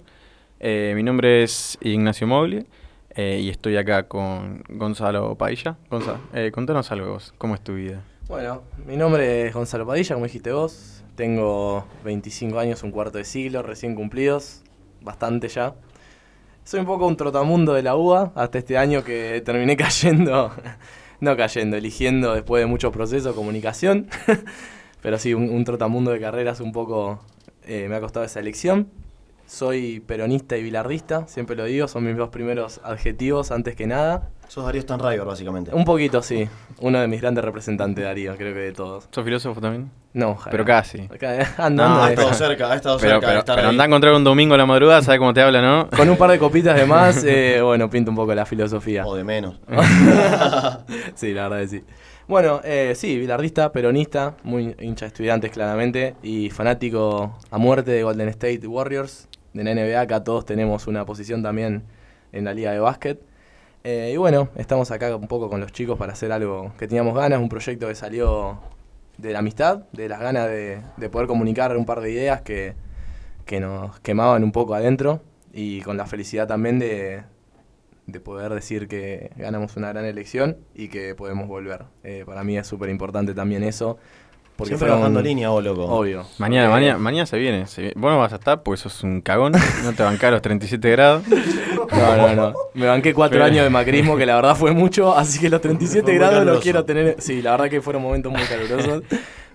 Mi nombre es Ignacio Moble eh, y estoy acá con Gonzalo Padilla. Gonzalo, eh, contanos algo vos, ¿cómo es tu vida? Bueno, mi nombre es Gonzalo Padilla, como dijiste vos. Tengo 25 años, un cuarto de siglo, recién cumplidos, bastante ya. Soy un poco un trotamundo de la UBA, hasta este año que terminé cayendo, no cayendo, eligiendo después de muchos procesos comunicación. Pero sí, un, un trotamundo de carreras un poco eh, me ha costado esa elección. Soy peronista y bilardista, siempre lo digo, son mis dos primeros adjetivos antes que nada. Sos Darío Stanriver, básicamente. Un poquito, sí. Uno de mis grandes representantes, Darío, creo que de todos. ¿Sos filósofo también? No, ojalá. Pero casi. Acá, andando No, ha de- estado cerca, ha estado Pero, cerca de pero, estar pero andá a encontrar un domingo a la madrugada, ¿sabes cómo te habla, no? Con un par de copitas de más, eh, bueno, pinta un poco la filosofía. O de menos. sí, la verdad que sí. Bueno, eh, sí, bilardista, peronista, muy hincha de estudiantes claramente, y fanático a muerte de Golden State Warriors, de la NBA, acá todos tenemos una posición también en la liga de básquet. Eh, y bueno, estamos acá un poco con los chicos para hacer algo que teníamos ganas, un proyecto que salió de la amistad, de las ganas de, de poder comunicar un par de ideas que, que nos quemaban un poco adentro y con la felicidad también de, de poder decir que ganamos una gran elección y que podemos volver. Eh, para mí es súper importante también eso. Porque Siempre bajando línea, vos, loco. Obvio. Mañana, Porque- mañana, mañana se viene. se viene. Vos no vas a estar porque sos un cagón. No te bancás los 37 grados. No, no, no. Me banqué cuatro Pero- años de macrismo, que la verdad fue mucho, así que los 37 Fue muy grados los quiero tener. Sí, la verdad que fueron momentos muy calurosos.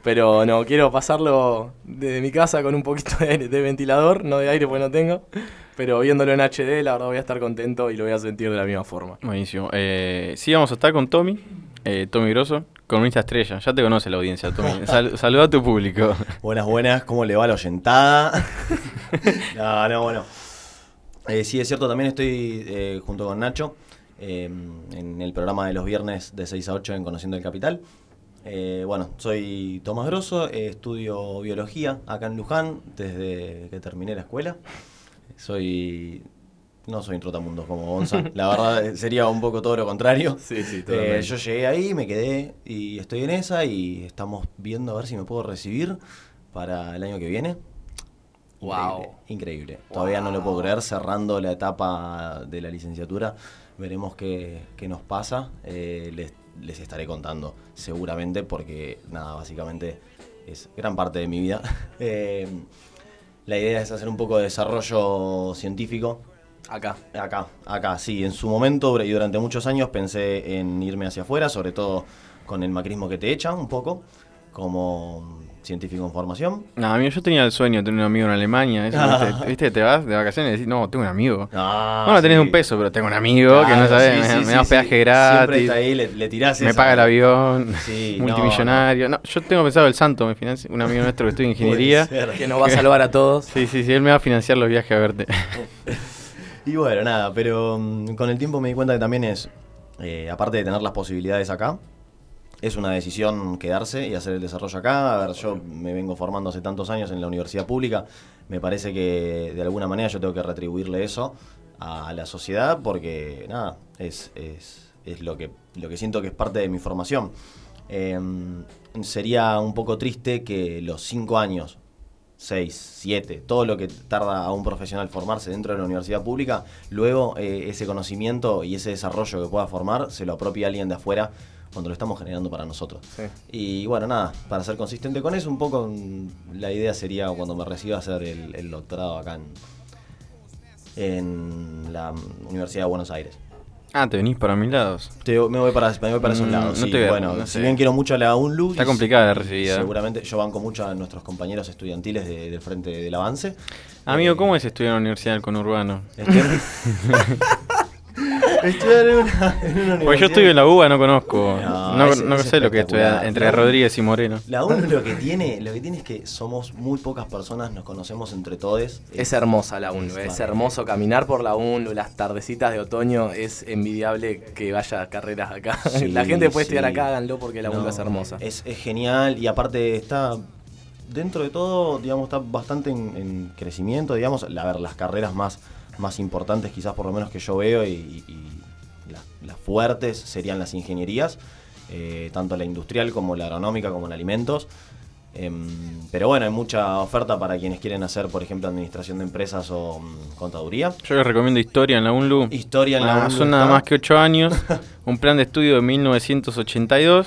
Pero no, quiero pasarlo desde mi casa con un poquito de, de ventilador, no de aire porque no tengo. Pero viéndolo en HD, la verdad voy a estar contento y lo voy a sentir de la misma forma. Buenísimo. Eh, sí, vamos a estar con Tommy. Eh, Tommy Grosso, columnista estrella. Ya te conoce la audiencia, Tommy. Sal- saluda a tu público. Buenas, buenas, ¿cómo le va la oyentada? no, no, bueno. Eh, sí, es cierto, también estoy eh, junto con Nacho eh, en el programa de los viernes de 6 a 8 en Conociendo el Capital. Bueno, soy Tomás Grosso, estudio biología acá en Luján desde que terminé la escuela. Soy. No soy un trotamundos como Gonza. La verdad eh, sería un poco todo lo contrario. Sí, sí, Eh, yo llegué ahí, me quedé y estoy en esa y estamos viendo a ver si me puedo recibir para el año que viene. Wow. Increíble, increíble. Todavía no lo puedo creer, cerrando la etapa de la licenciatura. Veremos qué, qué nos pasa. Eh, les, les estaré contando seguramente porque, nada, básicamente es gran parte de mi vida. Eh, la idea es hacer un poco de desarrollo científico. Acá. Acá, acá, sí. En su momento y durante muchos años pensé en irme hacia afuera, sobre todo con el macrismo que te echa un poco, como científico en formación. No, amigo, yo tenía el sueño de tener un amigo en Alemania. eso, ¿viste? ¿Viste? Te vas de vacaciones y decís, no, tengo un amigo. Ah, no, no tenés sí. un peso, pero tengo un amigo que no sabes, sí, me, sí, me sí, da sí. peaje Siempre está gratis. ahí, le- le tirás Me esa. paga el avión, Sí, no, multimillonario. No, yo tengo pensado el santo, me financia, un amigo nuestro que estudia ingeniería. Que nos va a salvar a todos. Sí, sí, sí, él me va a financiar los viajes a verte. Y bueno, nada, pero mm, con el tiempo me di cuenta que también es, eh, aparte de tener las posibilidades acá, es una decisión quedarse y hacer el desarrollo acá. A ver, yo me vengo formando hace tantos años en la universidad pública. Me parece que de alguna manera yo tengo que retribuirle eso a la sociedad porque, nada, es, es, es lo, que, lo que siento que es parte de mi formación. Em, sería un poco triste que los cinco años 6, 7, todo lo que tarda a un profesional formarse dentro de la universidad pública, luego eh, ese conocimiento y ese desarrollo que pueda formar se lo apropia alguien de afuera cuando lo estamos generando para nosotros. Y bueno, nada, para ser consistente con eso, un poco mm, la idea sería cuando me reciba hacer el, el doctorado acá en, en la Universidad de Buenos Aires. Ah, te venís para mis lados. Te- me voy para, me voy para esos Mm, lados. no sí. te bueno, no si sé. bien quiero mucho a la UNLU. Está complicada la recibida. Seguramente yo banco mucho a nuestros compañeros estudiantiles de- del Frente del Avance. Amigo, ¿cómo es estudiar en la universidad del conurbano? Estudiar- Estudiar en una, en una Porque yo estoy en la UBA, no conozco. No, No, es- no es sé lo que es espectacular. estudiar entre Rodríguez y Moreno. La UNLU lo que tiene, lo que tiene es que somos muy pocas personas, nos conocemos entre todos. Es hermosa la UNLU, es hermoso caminar por la UNLU, las tardecitas de otoño, es envidiable que vaya a carreras acá. Sí, la gente puede estudiar sí. acá, háganlo porque la UNLU No, es hermosa. Es, es genial y aparte está, dentro de todo, digamos, está bastante en, en crecimiento, digamos, la- a ver, las carreras más, más importantes quizás por lo menos que yo veo y, y las, fuertes serían las ingenierías, eh, tanto la industrial como la agronómica como en alimentos. Em, pero bueno, hay mucha oferta para quienes quieren hacer, por ejemplo, administración de empresas o mm, contaduría. Yo les recomiendo historia en la UNLU. Historia en la Ah, UNLU Son nada más que 8 años. un plan de estudio de 1982.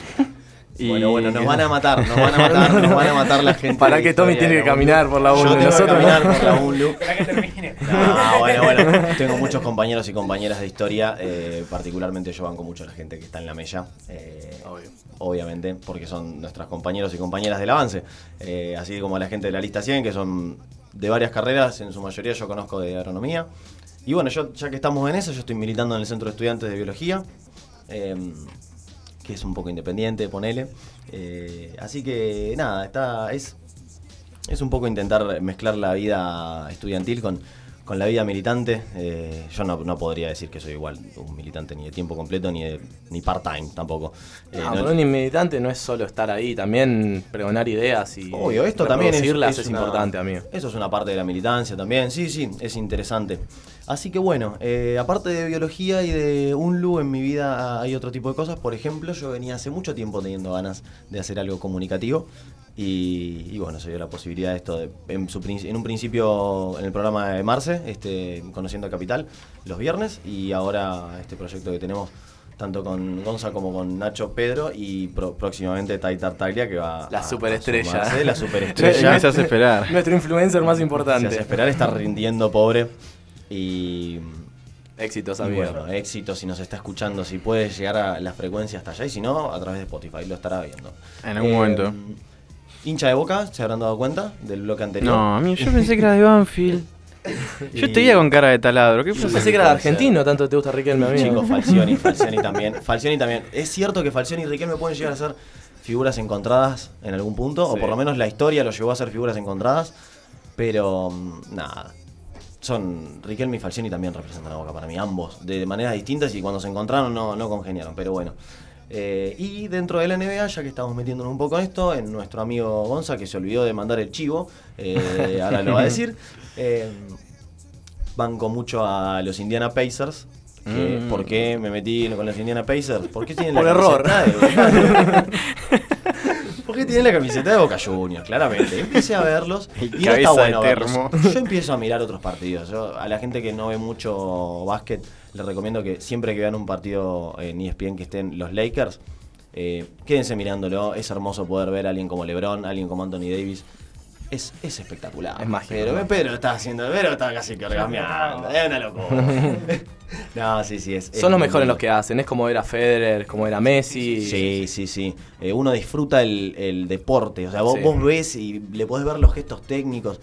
Y... Bueno, bueno, nos van a matar, nos van a matar, nos van a matar la gente. Para que Tommy tiene que caminar por la Yo UNLU, tengo que nosotros caminar no. por la UNLU. Esperá que termine. No, bueno, bueno. Tengo muchos compañeros y compañeras de historia. eh, particularmente yo banco mucho a la gente que está en la mella. eh, Obviamente, porque son nuestros compañeros y compañeras del avance. eh, así como la gente de la lista 100, que son de varias carreras, en su mayoría yo conozco de agronomía. Y bueno, yo ya que estamos en eso, yo estoy militando en el Centro de Estudiantes de Biología. Que es un poco independiente, ponele. Eh, así que nada, está, es, es un poco intentar mezclar la vida estudiantil con, con la vida militante. Eh, yo no, no podría decir que soy igual un militante ni de tiempo completo ni, de- ni part-time tampoco. Eh, No, no- pero un militante no es solo estar ahí, también pregonar ideas y Obvio, esto también es, es es una- importante, amigo. Eso es una parte de la militancia también, sí, sí, es interesante. Así que bueno, eh, aparte de biología y de UNLU, en mi vida hay otro tipo de cosas. Por ejemplo, yo venía hace mucho tiempo teniendo ganas de hacer algo comunicativo. Y, y bueno, se dio la posibilidad de esto. de- en, su prin- en un principio en el programa de Marce, este, Conociendo a Capital, los viernes. Y ahora este proyecto que tenemos tanto con Gonza como con Nacho Pedro y pro- próximamente Tai Tartaglia que va La a- a superestrella. sumarse, la superestrella. Me hace esperar. Nuestro influencer más importante. Se hace esperar, está rindiendo pobre. Y. Éxitos, y amigo. bueno, éxito si nos está escuchando, si puede llegar a la frecuencia hasta allá y si no, a través de Spotify lo estará viendo. En algún momento. Hincha de boca, ¿se habrán dado cuenta del bloque anterior? No, amigo, yo pensé que era de Banfield. Yo Y- te veía con cara de taladro. ¿Qué Yo pensé que era de argentino, tanto te gusta Riquelme, amigo. Chicos, Falcioni, Falcioni también. Falcioni también. Es cierto que Falcioni y Riquelme pueden llegar a ser figuras encontradas en algún punto, o por lo menos la historia lo llevó a ser figuras encontradas, pero mm, nada. Son Riquelme y Falcioni también representan a Boca para mí, ambos, de maneras distintas y cuando se encontraron no, no congeniaron, pero bueno. Eh, y dentro de la NBA, ya que estamos metiéndonos un poco en esto, en nuestro amigo Gonza, que se olvidó de mandar el chivo, eh, ahora lo va a decir. eh, banco mucho a los Indiana Pacers. Que, Mm. ¿Por qué me metí con los Indiana Pacers? ¿Por qué tienen Por la error. de ¿Por qué tienen la camiseta de Boca Juniors? Claramente. Empecé a verlos y, no está bueno verlos. Yo empiezo a mirar otros partidos. Yo, a la gente que no ve mucho básquet, les recomiendo que siempre que vean un partido en ESPN que estén los Lakers, eh, quédense mirándolo. Es hermoso poder ver a alguien como LeBron, alguien como Anthony Davis es, es espectacular. Es mágico, Pero. Pedro está haciendo, Pedro está casi cargameando. Es una locura. no, sí, sí, es. es Son los mejores los que hacen. Es como era Federer, como era Messi. Sí, sí, sí. Eh, uno disfruta el, el deporte. O sea, vos, Sí. vos ves y le podés ver los gestos técnicos.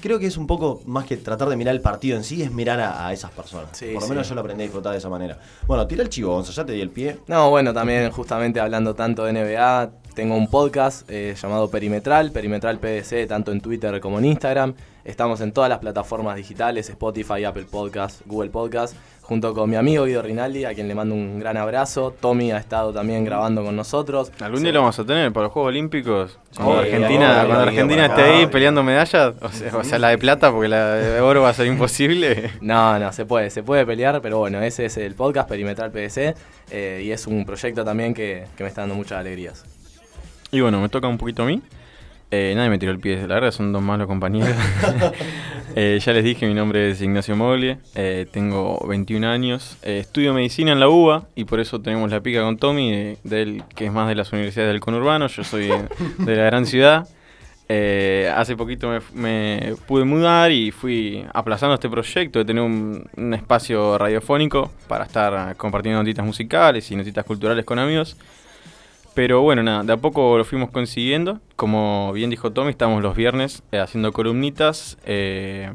Creo que es un poco más que tratar de mirar el partido en sí, es mirar a, a esas personas. Sí, Por lo sí. menos yo lo aprendí a disfrutar de esa manera. Bueno, tira el chivo, Gonzo, ya te di el pie. No, bueno, también justamente hablando tanto de NBA, tengo un podcast eh, llamado Perimetral, Perimetral PDC, tanto en Twitter como en Instagram. Estamos en todas las plataformas digitales, Spotify, Apple Podcast, Google Podcast, junto con mi amigo Guido Rinaldi, a quien le mando un gran abrazo. Tommy ha estado también grabando con nosotros. Algún día lo vamos a tener para los Juegos Olímpicos. Cuando Sí, Argentina, cuando Argentina esté acá, ahí peleando medallas, o sea, o sea, la de plata, porque la de oro va a ser imposible. No, no, se puede, se puede pelear, pero bueno, ese es el podcast Perimetral PDC eh, y es un proyecto también que, que me está dando muchas alegrías. Y bueno, me toca un poquito a mí. Eh, nadie me tiró el pie, la verdad son dos malos compañeros. Eh, ya les dije, mi nombre es Ignacio Moglie, eh, tengo 21 años, eh, estudio medicina en la UBA y por eso tenemos la pica con Tommy, del, que es más de las universidades del conurbano, yo soy de la gran ciudad. Hace poquito me, me pude mudar y fui aplazando este proyecto de tener un, un espacio radiofónico para estar compartiendo notitas musicales y notitas culturales con amigos. Pero bueno, nada, de a poco lo fuimos consiguiendo. Como bien dijo Tommy, estamos los viernes eh, haciendo columnitas eh,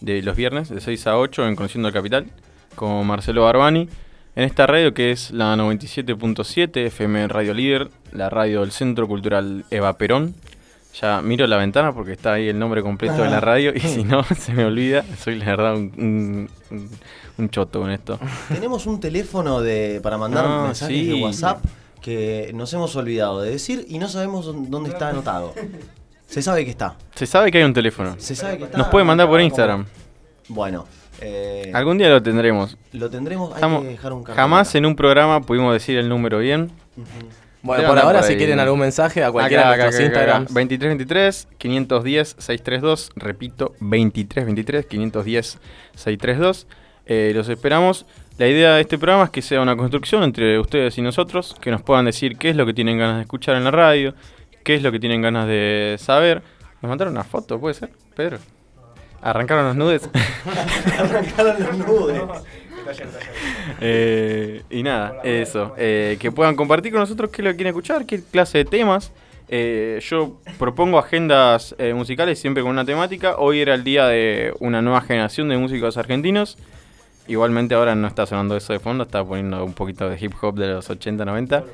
de los viernes de 6 a 8 en Conociendo el Capital con Marcelo Barbani. En esta radio que es la 97.7 FM Radio Líder, la radio del Centro Cultural Eva Perón. Ya miro la ventana porque está ahí el nombre completo de la radio y si no se me olvida. Soy la verdad un, un- un- un choto con esto. Tenemos un teléfono de, para mandar Ah, mensajes sí. de WhatsApp que nos hemos olvidado de decir y no sabemos dónde está anotado. Se sabe que está. Se sabe que hay un teléfono. Se sabe que está. Nos puede mandar por Instagram. Bueno, eh, Algún día lo tendremos. lo tendremos. Hay que dejar un jamás en un programa pudimos decir el número bien. Bueno, por ahora, por si quieren algún mensaje, a cualquiera Acá, de nuestros acá, acá. Instagrams. 2323 510 632. Repito, 2323 510 632. Eh, los esperamos. La idea de este programa es que sea una construcción entre ustedes y nosotros, que nos puedan decir qué es lo que tienen ganas de escuchar en la radio, qué es lo que tienen ganas de saber. Nos mandaron una foto, ¿puede ser, Pedro? Arrancaron los nudes. Arrancaron los nudes. Eh, y nada, eso. eh, que puedan compartir con nosotros qué es lo que quieren escuchar, qué clase de temas. Eh, yo propongo agendas eh, musicales siempre con una temática. Hoy era el día de una nueva generación de músicos argentinos. Igualmente ahora no está sonando eso de fondo, está poniendo un poquito de hip hop de los 80, 90.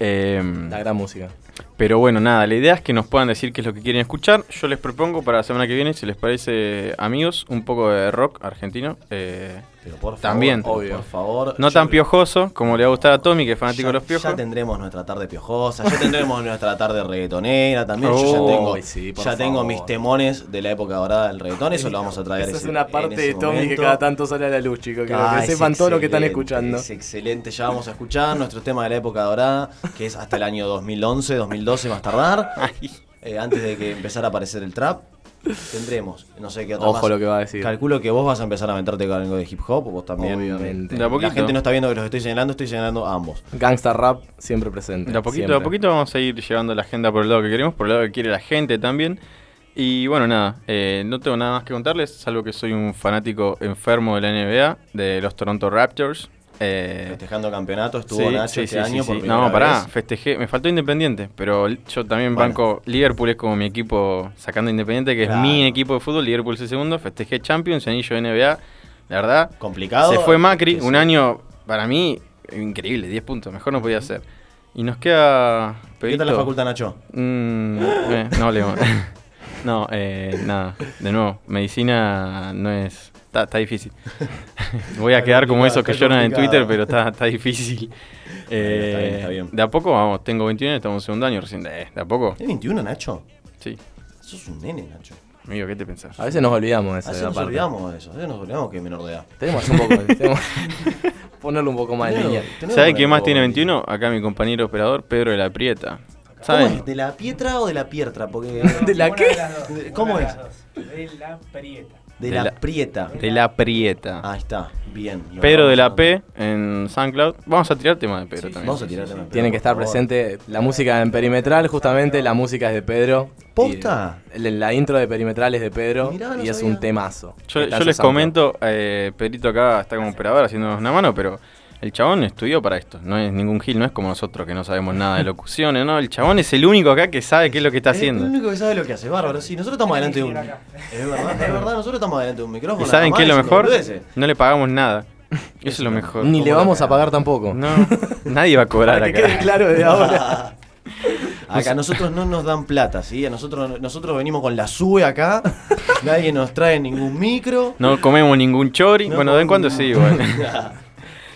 Eh, La gran música. Pero bueno, nada, la idea es que nos puedan decir qué es lo que quieren escuchar. Yo les propongo para la semana que viene, si les parece, amigos, un poco de rock argentino. eh, Pero por favor, también. pero Por favor. No yo- tan piojoso como le va a gustar a Tommy, que es fanático ya, de los piojos. ya tendremos nuestra tarde piojosa, ya tendremos nuestra tarde reggaetonera también. yo Oh, ya tengo, sí, ya tengo mis temones de la época dorada del reggaetón. Eso lo vamos a traer. Esa es una parte de Tommy que momento. cada tanto sale a la luz, chicos. Quiero Ah, que sepan todo lo que están excelente, escuchando. Es excelente, ya vamos a escuchar nuestro tema de la época dorada, que es hasta el año 2011, 2012 más tardar. Eh, antes de que empezara a aparecer el trap, tendremos, no sé qué otra Ojo más. lo que va a decir. Calculo que vos vas a empezar a aventarte con algo de hip hop, vos también. Obviamente. De a La gente no está viendo que los estoy señalando, estoy señalando a ambos. Gangsta rap siempre presente. De a poquito, de a poquito vamos a ir llevando la agenda por el lado que queremos, por el lado que quiere la gente también. Y bueno, nada, eh, no tengo nada más que contarles, salvo que soy un fanático enfermo de la NBA, de los Toronto Raptors. Eh, Festejando campeonato, estuvo Nacho este año por No, pará, vez. festejé, me faltó Independiente, pero yo también Bueno. banco, Liverpool es como mi equipo, sacando Independiente, que Claro. es mi equipo de fútbol, Liverpool es el segundo, festejé Champions, anillo de NBA, la verdad. Complicado. Se fue Macri, un sí. año, para mí, increíble, 10 puntos, mejor no podía ser. Y nos queda... ¿Qué tal la facultad, Nacho? Mm, eh, no hablemos. no, eh, nada, de nuevo, medicina no es... Está, está difícil. Voy a Está quedar como esos que lloran en. Twitter, pero está, está difícil. Eh, está bien, está bien. De a poco, vamos, tengo 21 años, estamos en segundo año recién. Eh, de a poco. ¿Tienes 21, Nacho? Sí. Sos un nene, Nacho. Amigo, ¿qué te pensás? A veces nos olvidamos de A esa veces nos parte. olvidamos de eso, a veces nos olvidamos que es menor de edad. Tenemos un poco. tenemos- ponerlo un poco más en línea. ¿Sabe quién más tiene en 21? Acá mi compañero operador, Pedro de la Prieta. ¿Cómo ¿Saben? es? ¿De la pietra o de la pietra? Porque... ¿De la qué? ¿Cómo es? De la prieta. De, la, Prieta. De la Prieta. Ahí está, bien. lo Pedro de la P en SoundCloud. Vamos a tirar tema de Pedro también. Vamos a tirar tema de Pedro, Tienen que estar presente la música en Perimetral, justamente la música es de Pedro. ¿Posta? La intro de Perimetral es de Pedro Mirá, no y es sabía. un temazo. Yo, les SoundCloud. comento, eh, Pedrito acá está como operador haciéndonos una mano, pero el chabón estudió para esto. No es ningún gil, no es como nosotros que no sabemos nada de locuciones, ¿no? El chabón es el único acá que sabe qué es lo que está Es haciendo. el único que sabe lo que hace, bárbaro. Sí, nosotros estamos delante de un. Es verdad, es verdad, nosotros estamos delante de un micrófono. ¿Y saben qué es lo mejor? boludeces. No le pagamos nada. Eso es lo mejor. Ni le vamos a pagar tampoco. No, nadie va a cobrar Para que acá. quede claro de ahora. Acá a nosotros no nos dan plata, ¿sí? A nosotros, nosotros venimos con la SUE acá, nadie nos trae ningún micro. No comemos ningún chori. No bueno, de vez en cuando sí, igual.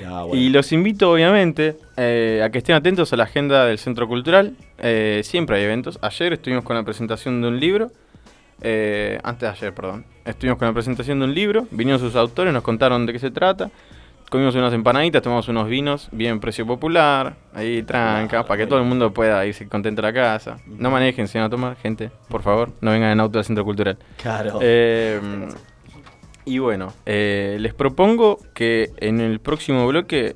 Bueno. Y los invito, obviamente, eh, a que estén atentos a la agenda del Centro Cultural. Eh, siempre hay eventos. Ayer estuvimos con la presentación de un libro. eh, antes de ayer, perdón. Estuvimos con la presentación de un libro. Vinieron sus autores, nos contaron de qué se trata. Comimos unas empanaditas, tomamos unos vinos, bien precio popular, ahí tranca, para que todo el mundo pueda irse contento a la casa. No manejen si van a tomar, gente, por favor, no vengan en auto al centro cultural. Claro. Y bueno, eh, les propongo que en el próximo bloque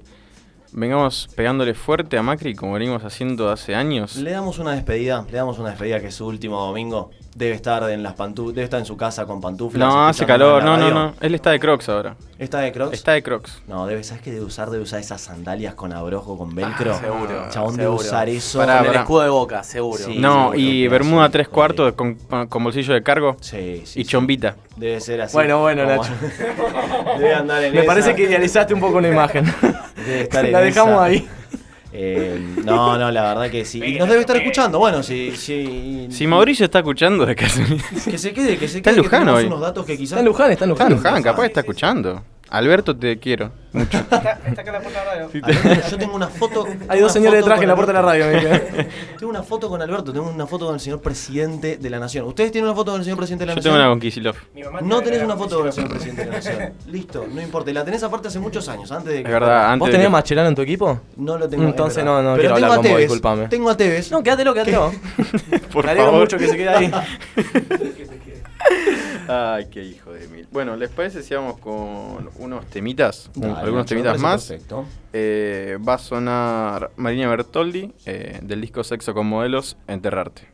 vengamos pegándole fuerte a Macri como venimos haciendo hace años. Le damos una despedida, le damos una despedida que es su último domingo. Debe estar en las pantu debe estar en su casa con pantuflas. No, hace calor, no, no, no. Él está de Crocs ahora. ¿Está de Crocs? Está de Crocs. No, debe, ¿sabes qué debe usar? Debe usar esas sandalias con abrojo, con velcro. Ah, seguro, Chabón debe seguro. usar eso. Pará, Con el escudo de boca, seguro. Sí, no, seguro, y Bermuda tres cuartos con, con bolsillo de cargo Sí, sí. y sí. chombita. Debe ser así. Bueno, bueno, Como- Nacho. debe andar en Me esa. parece que idealizaste un poco la imagen. Debe estar en la dejamos esa. ahí. Eh, no, no, la verdad que sí. Y nos debe estar escuchando. Bueno, sí, sí. Si Mauricio está escuchando de casualidad. Que se quede, que se Está quede. en que Luján hoy. unos datos que quizás. Está en Luján, está en Está Luján. en Luján, capaz está escuchando. Alberto, te quiero mucho. Alberto, yo tengo una foto. Hay dos señores de foto traje en la puerta de la radio. Tengo una foto con Alberto, tengo una foto con el señor presidente de la nación. ¿Ustedes tienen una foto con el señor presidente de la Yo nación? tengo una con Kisilov. No tenés una foto con el señor presidente de la nación. Listo, no importa. Y la tenés aparte hace muchos años, antes de que. Es verdad, antes ¿Vos de tenías que- Mascherano en tu equipo? No lo tengo. es Entonces no, no Pero quiero tengo hablar a con vos, Tevez, disculpame. Tengo a Tevez. No, quédatelo, quédatelo. Por Me alegro mucho que se quede ahí. Ay, qué hijo de mil. Bueno, ¿les parece si vamos con unos temitas? Un- Dale, algunos temitas más. Perfecto. Eh, va a sonar Marina Bertoldi eh, del disco Sexo con Modelos, Enterrarte.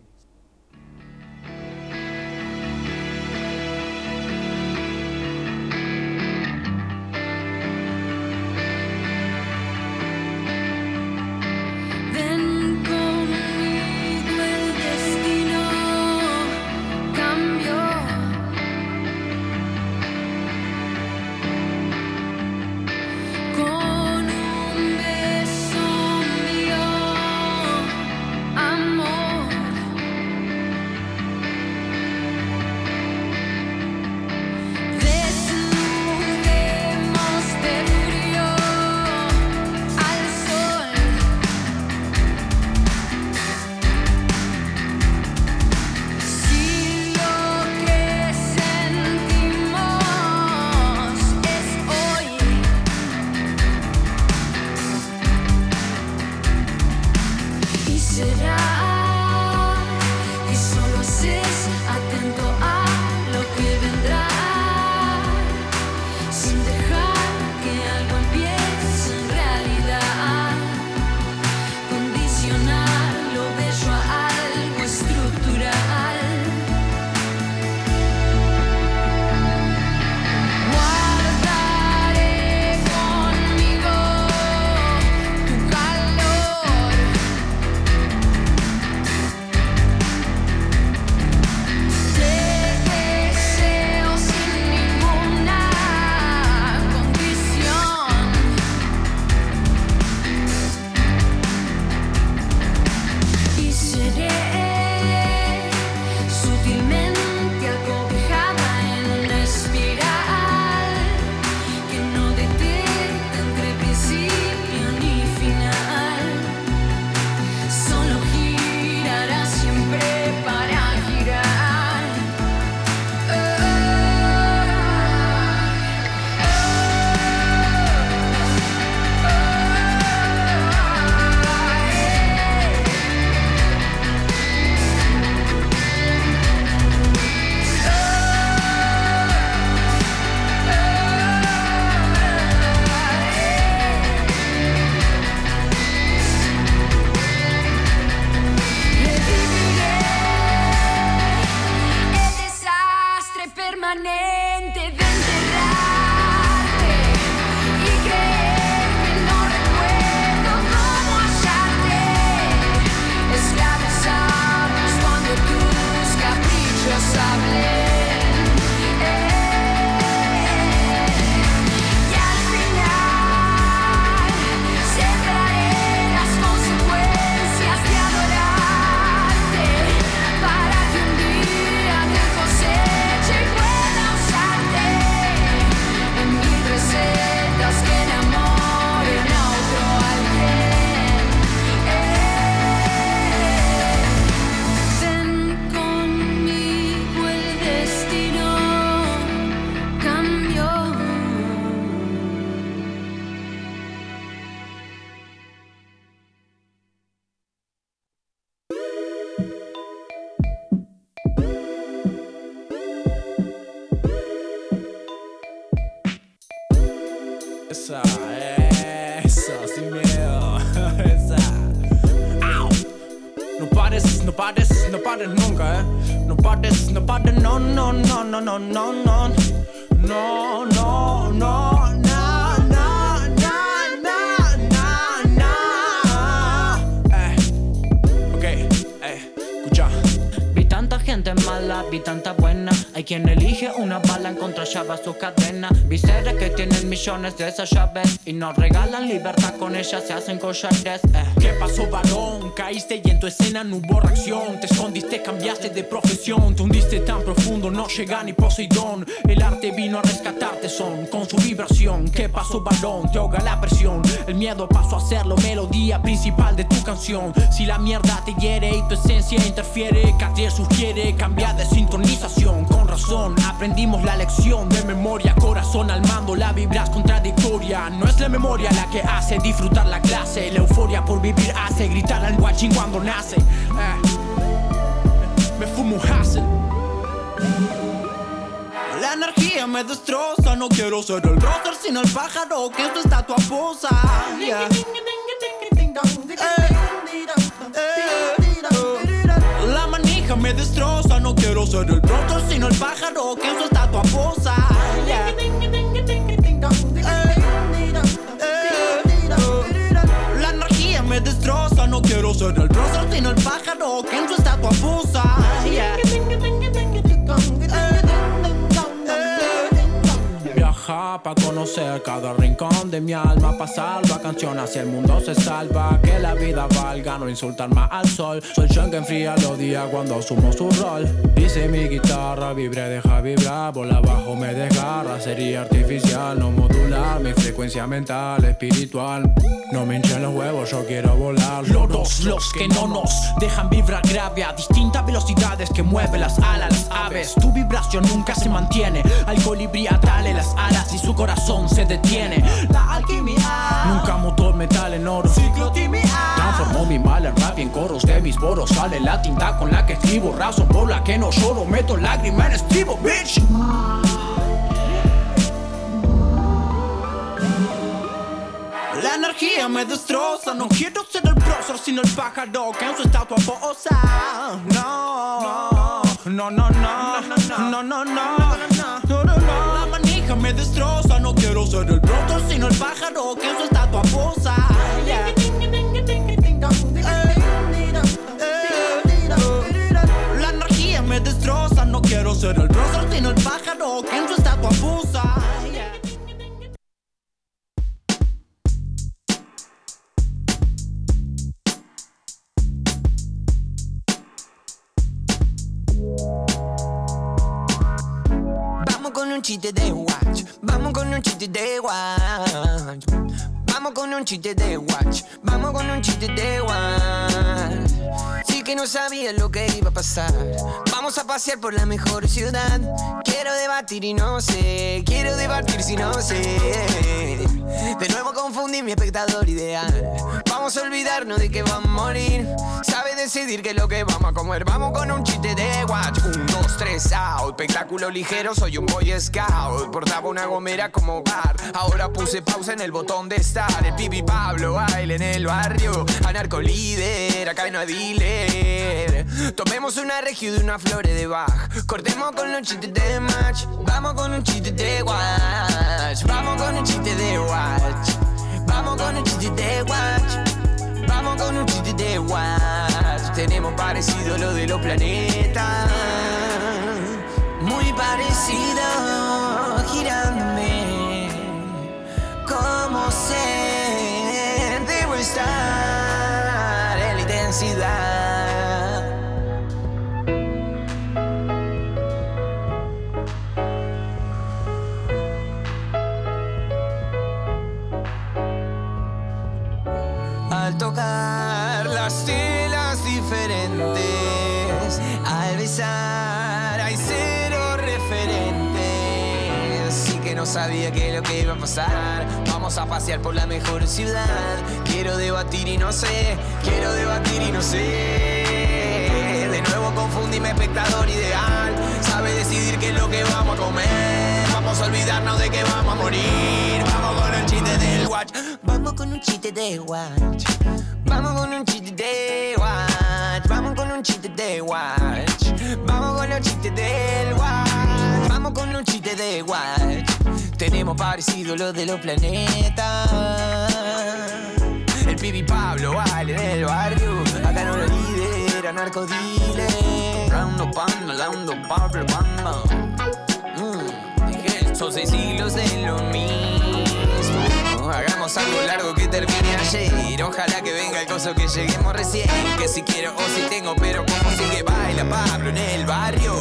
Eso, sin miedo. Esa. Au. No pares, no pares, no pares nunca, eh. No pares, no pares, no, no, no, no, no, no, no. No, no, no, no. Eh. Eh, gente mala, vi tanta buena. Hay quien elige una bala en contra llave a su cadena. Vi seres que tienen millones de esas llaves y nos regalan libertad, con ellas se hacen collares. Eh. ¿Qué pasó, varón? Caíste y en tu escena no hubo reacción. Te escondiste, cambiaste de profesión. Te hundiste tan profundo, no llega ni Poseidón. El arte vino a rescatarte, son con su vibración. ¿Qué pasó, varón? Te ahoga la presión. El miedo pasó a ser la melodía principal de tu canción. Si la mierda te hiere y tu esencia interfiere, Cartier sugiere cambiar de sintonización. Aprendimos la lección de memoria. Corazón al mando, la vibras contradictoria. No es la memoria la que hace disfrutar la clase. La euforia por vivir hace gritar al guachín cuando nace. Eh. Me fumo un. La energía me destroza, no quiero ser el rocker sino el pájaro que en tu estatua posa. Manija me destroza, no quiero ser el rocker sino el pájaro que en su estatua posa. La energía me destroza, no quiero ser el rocker sino el pájaro que en su estatua posa. Yeah. Viaja para conocer cada rincón de mi alma, pasar la canción hacia el mundo se salva, que la vida valga, no insultar más al sol. Soy yo que enfría los días cuando asumo su rol. Dice mi guitarra, vibre, deja vibrar, por abajo me desgarra, sería artificial, no modular mi frecuencia mental, espiritual. No me hinchen los huevos, yo quiero volar. Loros, los que no nos dejan vibrar grave a distintas velocidades que mueven las alas, las aves. Tu vibración nunca se mantiene, al colibrí atale las alas si su corazón se detiene. La alquimia. Nunca mutó el metal en oro. Ciclotimia. Transformó mi mal en rap y en coros de mis boros. Sale la tinta con la que escribo. Razón por la que no lloro. Meto lágrimas en estribo, bitch. La energía me destroza, no quiero ser el prócer sino el pájaro que en su estatua posa. No, no, no, no, no, no. no, no, no me destroza, no quiero ser el prócer sino el pájaro que en su estatua posa. Chiste de watch. Vamos con un chiste de watch. Vamos con un chiste de watch. Sí que no sabía lo que iba a pasar. Vamos a pasear por la mejor ciudad. Quiero debatir y no sé. Quiero debatir si no sé. De nuevo confundí mi espectador ideal. Vamos a olvidarnos de que vamos a morir. Sabe decidir qué es lo que vamos a comer. Vamos con un chiste de watch. Un, dos, tres, out. Espectáculo ligero, soy un boy scout. Portaba una gomera como bar. Ahora puse pausa en el botón de estar. El pipi Pablo baila en el barrio. Anarco líder, acá no hay dealer. Tomemos una regio de una flores de Bach. Cortemos con los chistes de match. Vamos con un chiste de watch. Vamos con un chiste de watch. Vamos con un chiste de watch. Vamos con un chiste de watch. Tenemos parecido lo de los planetas. Muy parecido, girándome. Como sé, debo estar en la intensidad. Tocar las telas diferentes, al besar hay cero referentes. Sí que no sabía qué es lo que iba a pasar. Vamos a pasear por la mejor ciudad. Quiero debatir y no sé, quiero debatir y no sé. De nuevo confundí mi espectador ideal. Sabe decidir qué es lo que vamos a comer. Vamos a olvidarnos de que vamos a morir. Vamos con el chiste chiste del watch. Vamos con un chiste de watch. Vamos con un chiste de watch. Vamos con un chiste de watch. Vamos con los chistes del watch. Vamos con un chiste de watch. Tenemos parecido lo de los planetas. El pibi Pablo vale en el barrio. Acá no lo lidera narcodile. Round panda, round Pablo son seis siglos en lo mismo. Hagamos algo largo que termine ayer. Ojalá que venga el coso que lleguemos recién. Que si quiero o si tengo, pero como sigue baila Pablo en el barrio.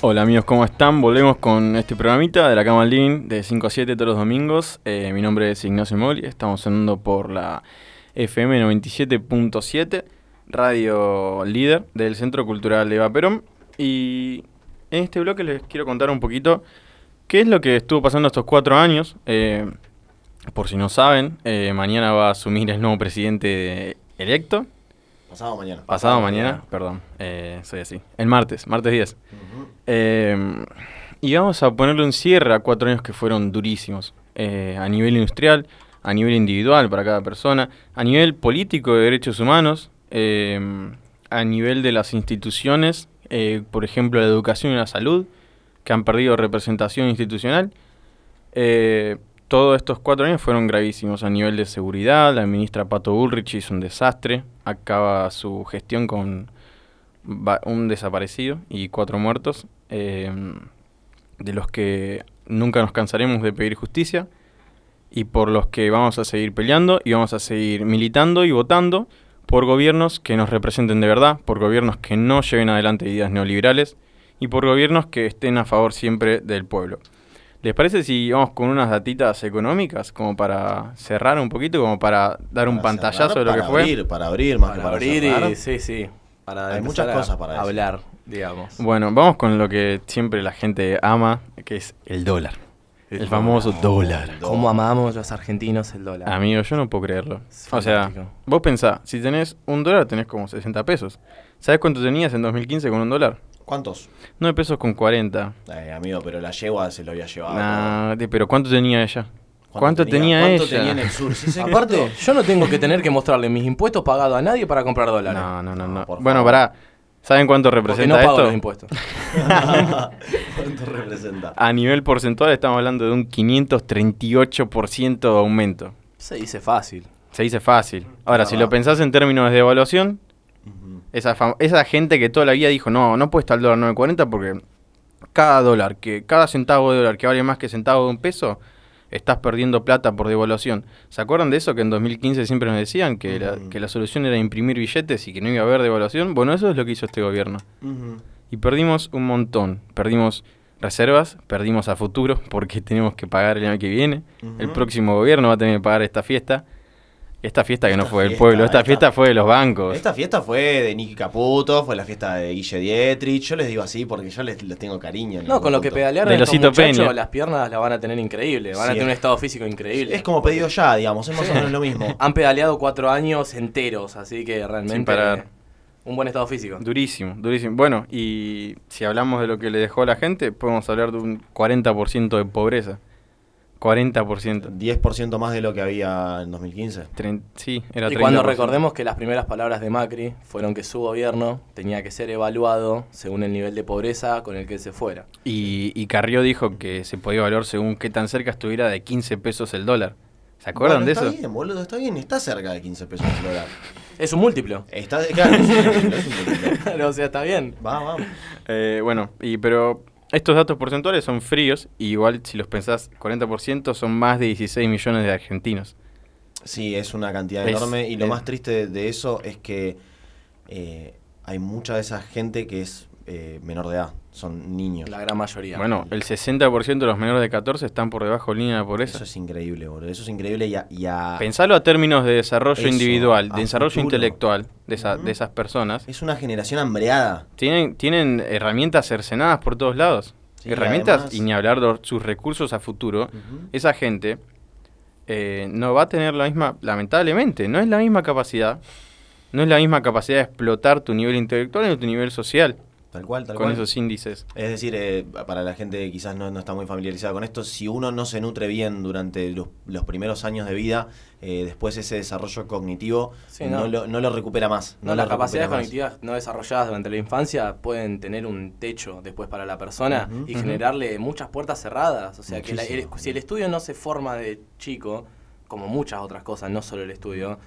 Hola amigos, ¿cómo están? Volvemos con este programita de la Cama Living de 5 a 7 todos los domingos. Eh, mi nombre es Ignacio Moli, estamos sonando por la FM 97.7, radio líder del Centro Cultural de Vaperón. Y en este bloque les quiero contar un poquito qué es lo que estuvo pasando estos cuatro años. Eh, por si no saben, eh, mañana va a asumir el nuevo presidente electo. Pasado mañana. Pasado mañana, perdón, eh, soy así. El martes, martes 10. Eh, y vamos a ponerle un cierre a cuatro años que fueron durísimos. a nivel industrial, a nivel individual para cada persona, a nivel político de derechos humanos, a nivel de las instituciones, eh, por ejemplo la educación y la salud, que han perdido representación institucional. Eh, todos estos cuatro años fueron gravísimos a nivel de seguridad. La ministra Pato Bullrich hizo un desastre. Acaba su gestión con un desaparecido y cuatro muertos, eh, de los que nunca nos cansaremos de pedir justicia y por los que vamos a seguir peleando y vamos a seguir militando y votando por gobiernos que nos representen de verdad, por gobiernos que no lleven adelante ideas neoliberales y por gobiernos que estén a favor siempre del pueblo. ¿Les parece si vamos con unas datitas económicas como para cerrar un poquito, como para dar un Para pantallazo cerrar, de lo que para fue? abrir, para abrir más que Para para abrir cerrar. y sí, sí. Para Hay muchas cosas para decir. hablar, digamos. Bueno, vamos con lo que siempre la gente ama, que es el dólar. El, famoso dólar. ¿Cómo amamos los argentinos el dólar? Amigo, yo no puedo creerlo. O sea, vos pensá, si tenés un dólar tenés como 60 pesos. ¿Sabés cuánto tenías en 2015 con un dólar? ¿Cuántos? 9 pesos con 40. Eh, amigo, pero la yegua se lo había llevado. Nah, de- pero ¿cuánto tenía ella? ¿Cuánto, tenía- tenía, cuánto ella? tenía en el sur? Sí. Aparte, yo no tengo que tener que mostrarle mis impuestos pagados a nadie para comprar dólares. No, no, no. no. por Bueno, pará. ¿Saben cuánto Porque representa no pago esto? los impuestos. ¿Cuánto representa? A nivel porcentual estamos hablando de un 538% de aumento. Se dice fácil. Se dice fácil. Ahora, si lo pensás en términos de evaluación, esa, esa gente que toda la vida dijo, no, no puede estar el dólar 9.40 porque cada dólar, que cada centavo de dólar que vale más que centavo de un peso, estás perdiendo plata por devaluación. ¿Se acuerdan de eso que en 2015 siempre nos decían que, la, que la solución era imprimir billetes y que no iba a haber devaluación? Bueno, eso es lo que hizo este gobierno. Y perdimos un montón. Perdimos reservas, perdimos a futuro porque tenemos que pagar el año que viene. El próximo gobierno va a tener que pagar esta fiesta. Esta fiesta que no fue del pueblo, esta, esta- fiesta fue de los bancos. Esta fiesta fue de Nicky Caputo, fue la fiesta de Guille Dietrich. Yo les digo así porque yo les, les tengo cariño. No, con lo que pedalearon De estos Losito muchachos, las piernas las van a tener increíbles. Van a tener un es- estado físico increíble. Es como pedido ya, digamos, es más o menos lo mismo. Han pedaleado cuatro años enteros, así que realmente... Sin parar. Un buen estado físico. Durísimo, durísimo. Bueno, y si hablamos de lo que le dejó a la gente, podemos hablar de un 40% de pobreza. 40%. 10% más de lo que había en 2015. Tren- sí, era Y cuando 30%. recordemos que las primeras palabras de Macri fueron que su gobierno tenía que ser evaluado según el nivel de pobreza con el que él se fuera. Y, y Carrió dijo que se podía evaluar según qué tan cerca estuviera de 15 pesos el dólar. ¿Se acuerdan Bueno, de está eso? bien, boludo, está bien, está cerca de 15 pesos el dólar. Es un múltiplo. Está, claro, es un múltiplo, es un múltiplo. o sea, está bien. Va, va. Eh, bueno, y pero estos datos porcentuales son fríos, y igual si los pensás, 40% son más de 16 millones de argentinos. Sí, es una cantidad Es- enorme y lo es- más triste de, de eso es que eh, hay mucha de esa gente que es eh, menor de edad, son niños. La gran mayoría. Bueno, el 60% de los menores de 14 están por debajo de la línea de pobreza. Eso es increíble, boludo. Eso es increíble y a... y a- Pensalo a términos de desarrollo Eso, individual, de desarrollo futuro. intelectual de, esa- de esas personas. Es una generación hambreada. Tienen, tienen herramientas cercenadas por todos lados. Sí, herramientas además- y ni hablar de sus recursos a futuro. Esa gente eh, no va a tener la misma, lamentablemente, no es la misma capacidad. No es la misma capacidad de explotar tu nivel intelectual ni tu nivel social. Tal cual, tal con cual. esos índices. Es decir, eh, para la gente que quizás no, no está muy familiarizada con esto, si uno no se nutre bien durante los, los primeros años de vida, eh, después ese desarrollo cognitivo Sí, no. no. lo, no lo recupera más. No, las capacidades más. cognitivas no desarrolladas durante la infancia pueden tener un techo después para la persona y generarle muchas puertas cerradas. O sea, que la- el- si el estudio no se forma de chico, como muchas otras cosas, no solo el estudio,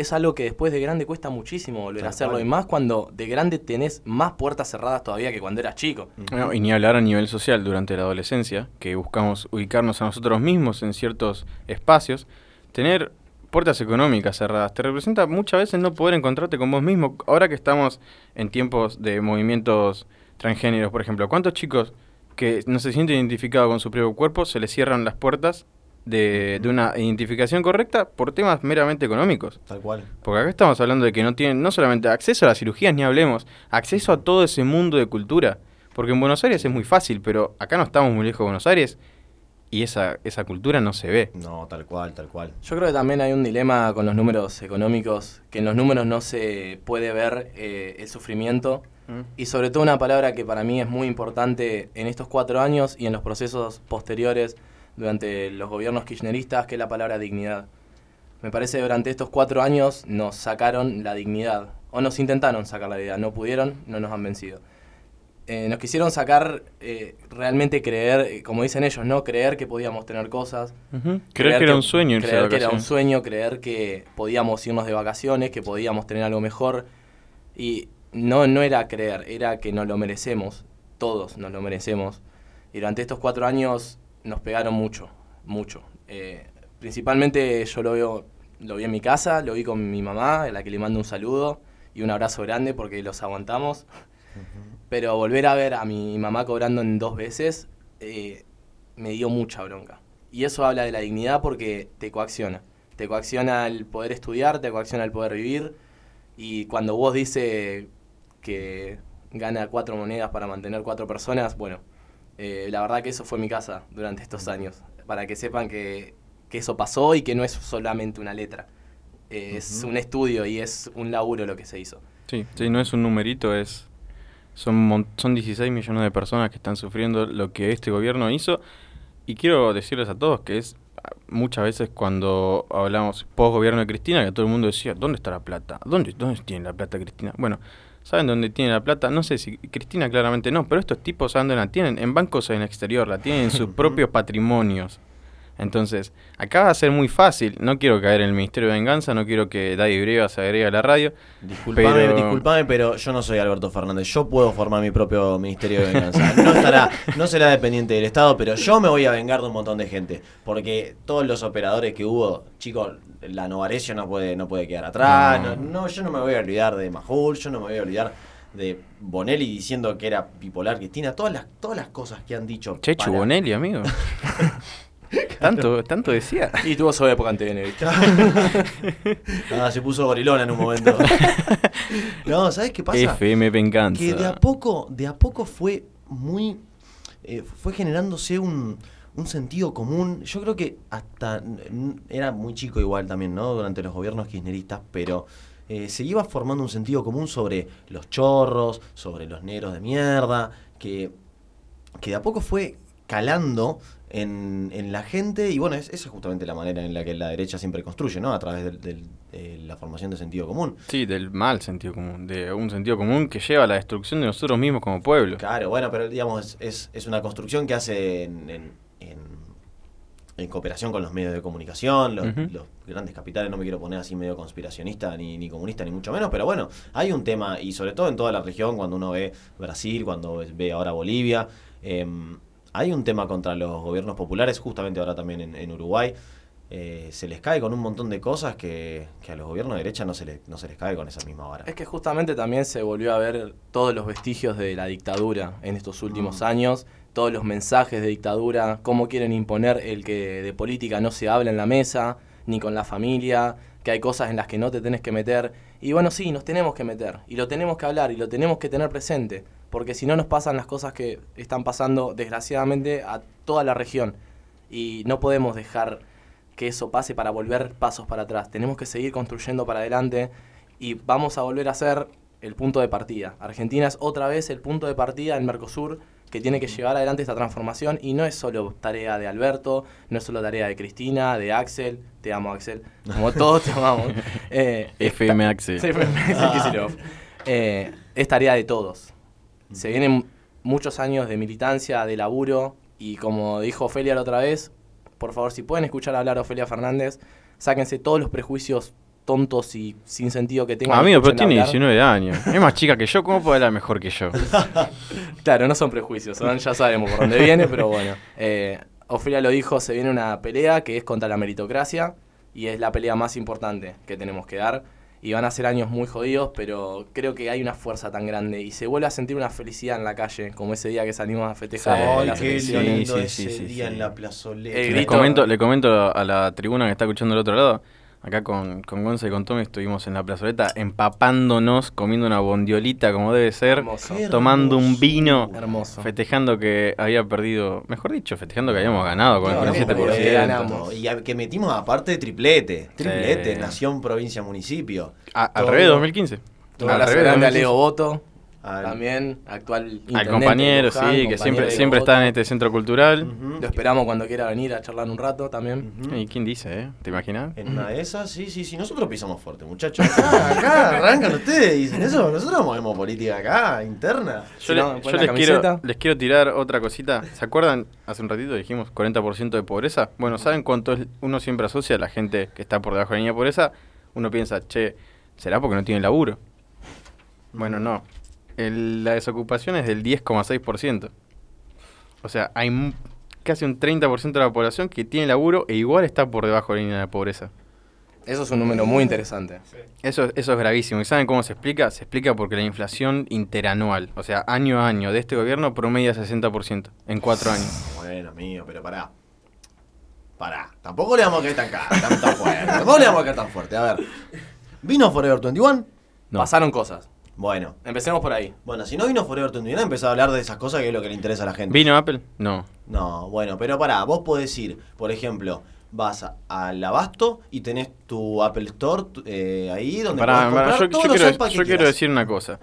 es algo que después de grande cuesta muchísimo volver a hacerlo. Y más cuando de grande tenés más puertas cerradas todavía que cuando eras chico. No, y ni hablar a nivel social durante la adolescencia, que buscamos ubicarnos a nosotros mismos en ciertos espacios, tener puertas económicas cerradas te representa muchas veces no poder encontrarte con vos mismo. Ahora que estamos en tiempos de movimientos transgéneros, por ejemplo, ¿cuántos chicos que no se sienten identificados con su propio cuerpo se les cierran las puertas de, de una identificación correcta por temas meramente económicos? Tal cual. Porque acá estamos hablando de que no tienen no solamente acceso a las cirugías, ni hablemos, acceso a todo ese mundo de cultura. Porque en Buenos Aires es muy fácil, pero acá no estamos muy lejos de Buenos Aires y esa, esa cultura no se ve. No, tal cual, tal cual. Yo creo que también hay un dilema con los números económicos, que en los números no se puede ver eh, el sufrimiento. Y sobre todo una palabra que para mí es muy importante en estos cuatro años y en los procesos posteriores durante los gobiernos kirchneristas, que es la palabra dignidad. Me parece que durante estos cuatro años nos sacaron la dignidad, o nos intentaron sacar la dignidad, no pudieron, no nos han vencido. Eh, nos quisieron sacar eh, realmente creer, eh, como dicen ellos, ¿no? Creer que podíamos tener cosas. Creer que era un sueño irse de Creer que era un sueño, creer que podíamos irnos de vacaciones, que podíamos tener algo mejor. Y no, no era creer, era que nos lo merecemos. Todos nos lo merecemos. Y durante estos cuatro años nos pegaron mucho, mucho. Eh, principalmente yo lo veo, lo vi en mi casa, lo vi con mi mamá, a la que le mando un saludo y un abrazo grande porque los aguantamos. Pero volver a ver a mi mamá cobrando en dos veces eh, me dio mucha bronca. Y eso habla de la dignidad porque te coacciona. Te coacciona el poder estudiar, te coacciona el poder vivir. Y cuando vos dices que gana cuatro monedas para mantener cuatro personas, bueno, eh, la verdad que eso fue mi casa durante estos años. Para que sepan que, que eso pasó y que no es solamente una letra. Eh, Es un estudio y es un laburo lo que se hizo. Sí, sí, no es un numerito, es son, son 16 millones de personas que están sufriendo lo que este gobierno hizo. Y quiero decirles a todos que es ah, muchas veces cuando hablamos post gobierno de Cristina, que todo el mundo decía, ¿dónde está la plata? ¿Dónde, ¿Dónde tiene la plata Cristina? Bueno, ¿saben dónde tiene la plata? No sé si Cristina claramente no, pero estos tipos ¿saben dónde la tienen? En bancos en el exterior, la tienen en sus propios patrimonios. Entonces, acá va a ser muy fácil. No quiero caer en el Ministerio de Venganza, no quiero que Daddy Breva se agregue a la radio. Disculpame, pero- disculpame, pero yo no soy Alberto Fernández. Yo puedo formar mi propio Ministerio de Venganza. No estará, no será dependiente del Estado, pero yo me voy a vengar de un montón de gente. Porque todos los operadores que hubo, chicos, la Novarecio no puede, no puede quedar atrás. No. No, no, yo no me voy a olvidar de Majul, yo no me voy a olvidar de Bonelli diciendo que era bipolar Cristina. Todas las, todas las cosas que han dicho. Chechu para- Bonelli, amigo. tanto, tanto decía. Y tuvo su época en TN, ¿viste? Ah, se puso gorilona en un momento. no, ¿sabes qué pasa? FM Venganza. Que de a poco, de a poco fue muy. eh, fue generándose un, un sentido común. Yo creo que hasta. Era muy chico igual también, ¿no? Durante los gobiernos kirchneristas, pero. eh, se iba formando un sentido común sobre los chorros, sobre los negros de mierda, que, que de a poco fue calando en, en la gente y bueno, es- esa es justamente la manera en la que la derecha siempre construye, ¿no? A través del- del- de la formación de sentido común. Sí, del mal sentido común, de un sentido común que lleva a la destrucción de nosotros mismos como pueblo. Claro, bueno, pero digamos, es, es, es una construcción que hace en, en, en- en cooperación con los medios de comunicación, los, los grandes capitales, no me quiero poner así medio conspiracionista ni, ni comunista ni mucho menos, pero bueno, hay un tema, y sobre todo en toda la región, cuando uno ve Brasil, cuando ve- ahora Bolivia, em, hay un tema contra los gobiernos populares, justamente ahora también en, en Uruguay. eh, se les cae con un montón de cosas que, que a los gobiernos de derecha no se, le- no se les cae con esa misma vara. Es que justamente también se volvió a ver todos los vestigios de la dictadura en estos últimos Mm. años, todos los mensajes de dictadura, cómo quieren imponer el que de política no se habla en la mesa, ni con la familia, que hay cosas en las que no te tenés que meter. Y bueno, sí, nos tenemos que meter, y lo tenemos que hablar, y lo tenemos que tener presente, porque si no nos pasan las cosas que están pasando desgraciadamente a toda la región. Y no podemos dejar que eso pase para volver pasos para atrás. Tenemos que seguir construyendo para adelante y vamos a volver a ser el punto de partida. Argentina es otra vez el punto de partida en Mercosur que tiene que llevar adelante esta transformación y no es solo tarea de Alberto, no es solo tarea de Cristina, de Axel, te amo Axel, como todos te amamos. Eh, FM Axel. FM Axel. Eh, es tarea de todos. Se vienen muchos años de militancia, de laburo y como dijo Ofelia la otra vez, por favor, si pueden escuchar hablar a Ofelia Fernández, sáquense todos los prejuicios tontos y sin sentido que tengan. Amigo, pero tiene hablar. 19 años. Es más chica que yo, ¿cómo puede hablar mejor que yo? Claro, no son prejuicios, son- ya sabemos por dónde viene, pero bueno. Eh, Ofelia lo dijo, se viene una pelea que es contra la meritocracia y es la pelea más importante que tenemos que dar. Y van a ser años muy jodidos, pero creo que hay una fuerza tan grande y se vuelve a sentir una felicidad en la calle, como ese día que salimos a festejar Ay, las qué lindo sí, ese sí, sí, día sí. en la plazoleta. Le comento, le comento a la tribuna que está escuchando del otro lado. Acá con, con Gonza y con Tommy estuvimos en la plazoleta empapándonos, comiendo una bondiolita como debe ser, Hermoso. Tomando un vino, Hermoso. festejando que había perdido, mejor dicho, festejando que habíamos ganado con el no, 27%. porque ganamos. Y a- que metimos aparte triplete. Triplete, Sí. nación, provincia, municipio. A- al Todo- revés, 2015. Un Al abrazo revés, grande a 2015. Leo Boto, Al- también, actual Al compañero, Luján, sí, que siempre, siempre está en este centro cultural. Lo esperamos cuando quiera venir a charlar un rato también. ¿Y quién dice, eh? ¿Te imaginas? En una de esas, sí, sí, sí. Nosotros pisamos fuerte, muchachos. Acá, acá arrancan ustedes y dicen eso. Nosotros movemos política acá, interna. Yo, Si le- no, yo les, quiero, les quiero tirar otra cosita. ¿Se acuerdan? Hace un ratito dijimos 40% de pobreza. Bueno, ¿saben cuánto es- uno siempre asocia a la gente que está por debajo de la línea de pobreza? Uno piensa, che, ¿será porque no tiene laburo? Bueno, no. El- la desocupación es del 10,6%. O sea, hay mu- casi un 30% de la población que tiene laburo e igual está por debajo de la línea de pobreza. Eso es un número muy interesante. Eso, eso es gravísimo. ¿Y saben cómo se explica? Se explica porque la inflación interanual, o sea, año a año de este gobierno, promedia 60% en cuatro años. Bueno, amigo, pero pará. Pará. Tampoco le vamos a caer tan caro, tan, tan fuerte. Tampoco le vamos a caer tan fuerte. A ver. ¿Vino Forever 21? Pasaron cosas. Bueno. Empecemos por ahí. Bueno, si no vino Forever 21, empezó a hablar de esas cosas que es lo que le interesa a la gente. ¿Vino Apple? No. No, bueno, pero pará, vos podés ir, por ejemplo, vas a- al abasto y tenés tu Apple Store eh, ahí donde Pará, podés pará, yo, todos yo los quiero, yo quiero decir una cosa.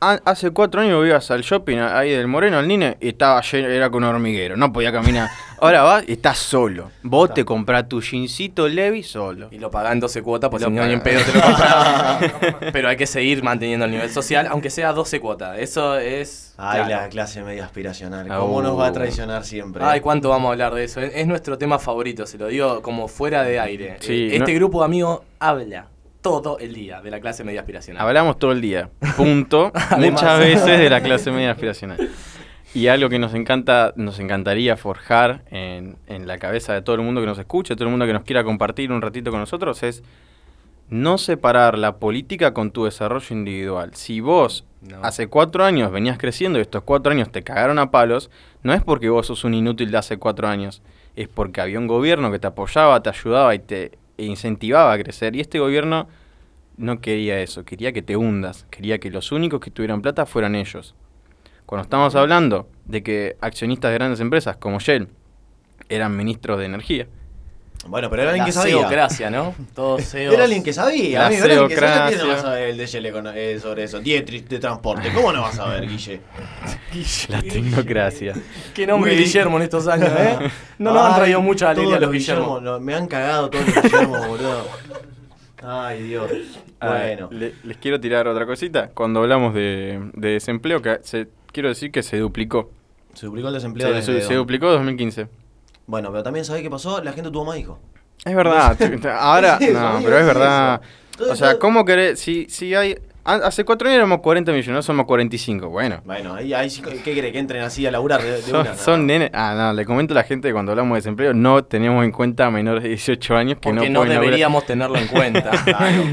Ha- hace cuatro años ibas al shopping ahí del Moreno, al Nine, y estaba lleno, era con un hormiguero, no podía caminar. Ahora vas y estás solo. Vos te comprás tu jeansito Levi solo. Y lo pagás en 12 cuotas, pues si no ni en pedo te lo compras. Pero hay que seguir manteniendo el nivel social, aunque sea 12 cuotas. Eso es. Ay, claro. la clase media aspiracional. Ah, ¿Cómo nos va a traicionar siempre? Ay, cuánto vamos a hablar de eso. Es, es nuestro tema favorito, se lo digo como fuera de aire. Sí, Eh, este no- grupo de amigos habla todo el día de la clase media aspiracional. Hablamos todo el día, punto. Muchas veces de la clase media aspiracional. Y algo que nos encanta, nos encantaría forjar en, en la cabeza de todo el mundo que nos escuche, todo el mundo que nos quiera compartir un ratito con nosotros, es no separar la política con tu desarrollo individual. Si vos No. hace cuatro años venías creciendo y estos cuatro años te cagaron a palos, no es porque vos sos un inútil de hace cuatro años, es porque había un gobierno que te apoyaba, te ayudaba y te incentivaba a crecer. Y este gobierno no quería eso, quería que te hundas, quería que los únicos que tuvieran plata fueran ellos. Cuando estamos hablando de que accionistas de grandes empresas como Shell eran ministros de energía, Bueno, pero era alguien La que sabía. ceocracia, ¿no? Todos ceos. Era alguien que sabía, La amigo. Era alguien que sabía. ¿Quién no va a saber el de Shell econo- eh, sobre eso? Dietrich de transporte. ¿Cómo no vas a saber, Guille? la tecnocracia. Qué nombre Uy. Guillermo en estos años, ¿eh? No nos han traído mucha alegría los Guillermo. Me han cagado todos los Guillermo, boludo. Ay, Dios. Bueno. le- les quiero tirar otra cosita. Cuando hablamos de, de desempleo, que se, quiero decir que se duplicó. Se duplicó el desempleo. Se, desde se- se duplicó en 2015. Bueno, pero también ¿sabés qué pasó? La gente tuvo más hijos. Es verdad. ahora, no, pero es verdad. O sea, ¿cómo querés? Si, si hay. Hace cuatro años éramos 40 millones, ahora somos 45. Bueno. Bueno, ahí, ahí ¿qué quiere? Que entren así a laburar de, de Son, una. son nenes. Ah, no, le comento a la gente que cuando hablamos de desempleo, no tenemos en cuenta a menores de 18 años que Porque no no laburar. deberíamos tenerlo en cuenta.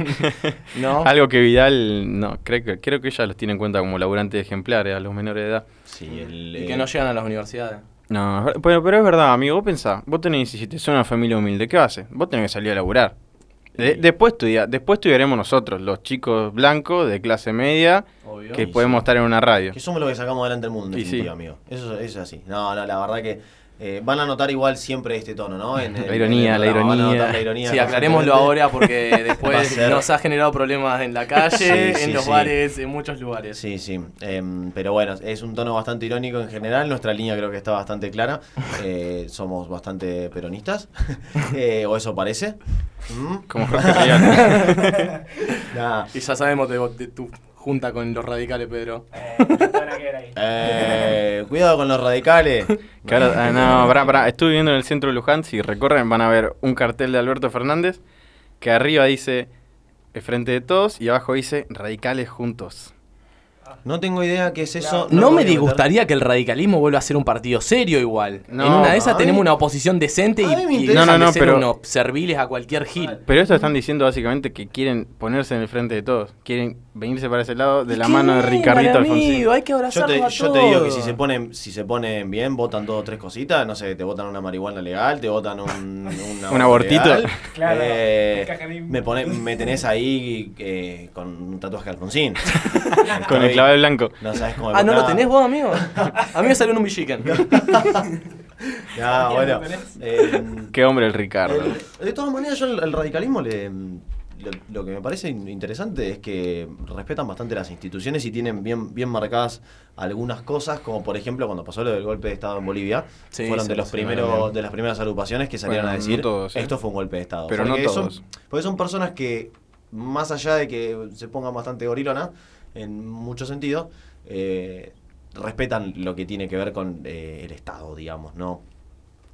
¿No? Algo que Vidal, no, creo que, creo que ella los tiene en cuenta como laburantes ejemplares a los menores de edad. Sí, el, Y eh, que no llegan a las universidades. No, pero, pero es verdad, amigo. Vos pensá, vos tenés 17, sos una familia humilde, ¿qué haces? Vos tenés que salir a laburar. De- después, estudia, después estudiaremos nosotros, los chicos blancos de clase media, Obvio. que podemos sí. estar en una radio. Que somos los que sacamos adelante el mundo, en sí. amigo. Eso, eso es así. No, no, la verdad que Eh, van a notar igual siempre este tono, ¿no? En La ironía, en el la ironía. la ironía Sí, aclarémoslo ahora porque después ser- nos ha generado problemas en la calle, Sí, en los sí. bares, en muchos lugares. Sí, sí. Em, pero bueno, es un tono bastante irónico en general. Nuestra línea creo que está bastante clara. Eh, somos bastante peronistas. Eh, o eso parece. ¿Mm? Como Jorge. Nah. Y ya sabemos de, de tu junta con los radicales, Pedro. Eh, cuidado con los radicales. Ahora- ah, no, pará, pará. Estuve viviendo en el centro de Luján. Si recorren, van a ver un cartel de Alberto Fernández que arriba dice "El Frente de Todos y abajo dice Radicales Juntos. No tengo idea qué es eso. No, me disgustaría que el radicalismo vuelva a ser un partido serio igual. No, en una de esas tenemos mí- una oposición decente y, y No, no, de no, ser pero- unos serviles a cualquier gil. Pero esto están diciendo básicamente que quieren ponerse en el frente de todos. Quieren venirse para ese lado de la mano de Ricardito Alfonsín. hay que Yo te, a yo te digo que si se ponen si se ponen bien, votan dos o tres cositas. No sé, te votan una marihuana legal, te votan un, una Un abortito. legal. Claro, Eh, me, pone, me tenés ahí eh, con un tatuaje de Alfonsín. Con el clavel blanco. No sabes cómo Ah, ¿no lo tenés vos, amigo? A mí me salió en un Villiquen. Ya, bueno. eh, Qué hombre el Ricardo. el- de todas maneras, yo el, el radicalismo le, lo, que me parece in- interesante es que respetan bastante las instituciones y tienen bien, bien marcadas algunas cosas, como por ejemplo cuando pasó lo del golpe de Estado en Bolivia, Sí, fueron de lo los primeros, de las primeras agrupaciones que salieron Bueno, a no decir todos, ¿eh? esto fue un golpe de Estado. Pero no porque son- todos. porque son personas que, más allá de que se pongan bastante gorilona, en muchos sentidos, eh, respetan lo que tiene que ver con eh, el Estado, digamos, ¿no?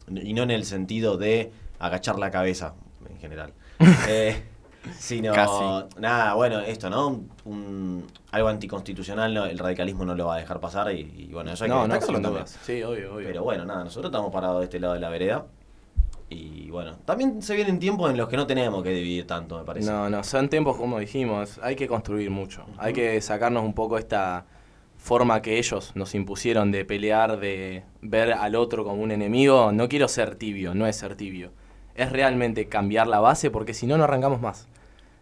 Y no en el sentido de agachar la cabeza, en general. Eh, sino, Casi. nada, bueno, esto, ¿no? Un- algo anticonstitucional, no, el radicalismo no lo va a dejar pasar y, y bueno, eso hay No, que no, sin dudas. Sí, obvio, obvio. Pero bueno, nada, nosotros estamos parados de este lado de la vereda. Y bueno, también se vienen tiempos en los que no tenemos que dividir tanto, me parece. No, no, son tiempos como dijimos, hay que construir mucho. Hay que sacarnos un poco esta forma que ellos nos impusieron de pelear, de ver al otro como un enemigo. No quiero ser tibio, no es ser tibio. Es realmente cambiar la base porque si no, no arrancamos más.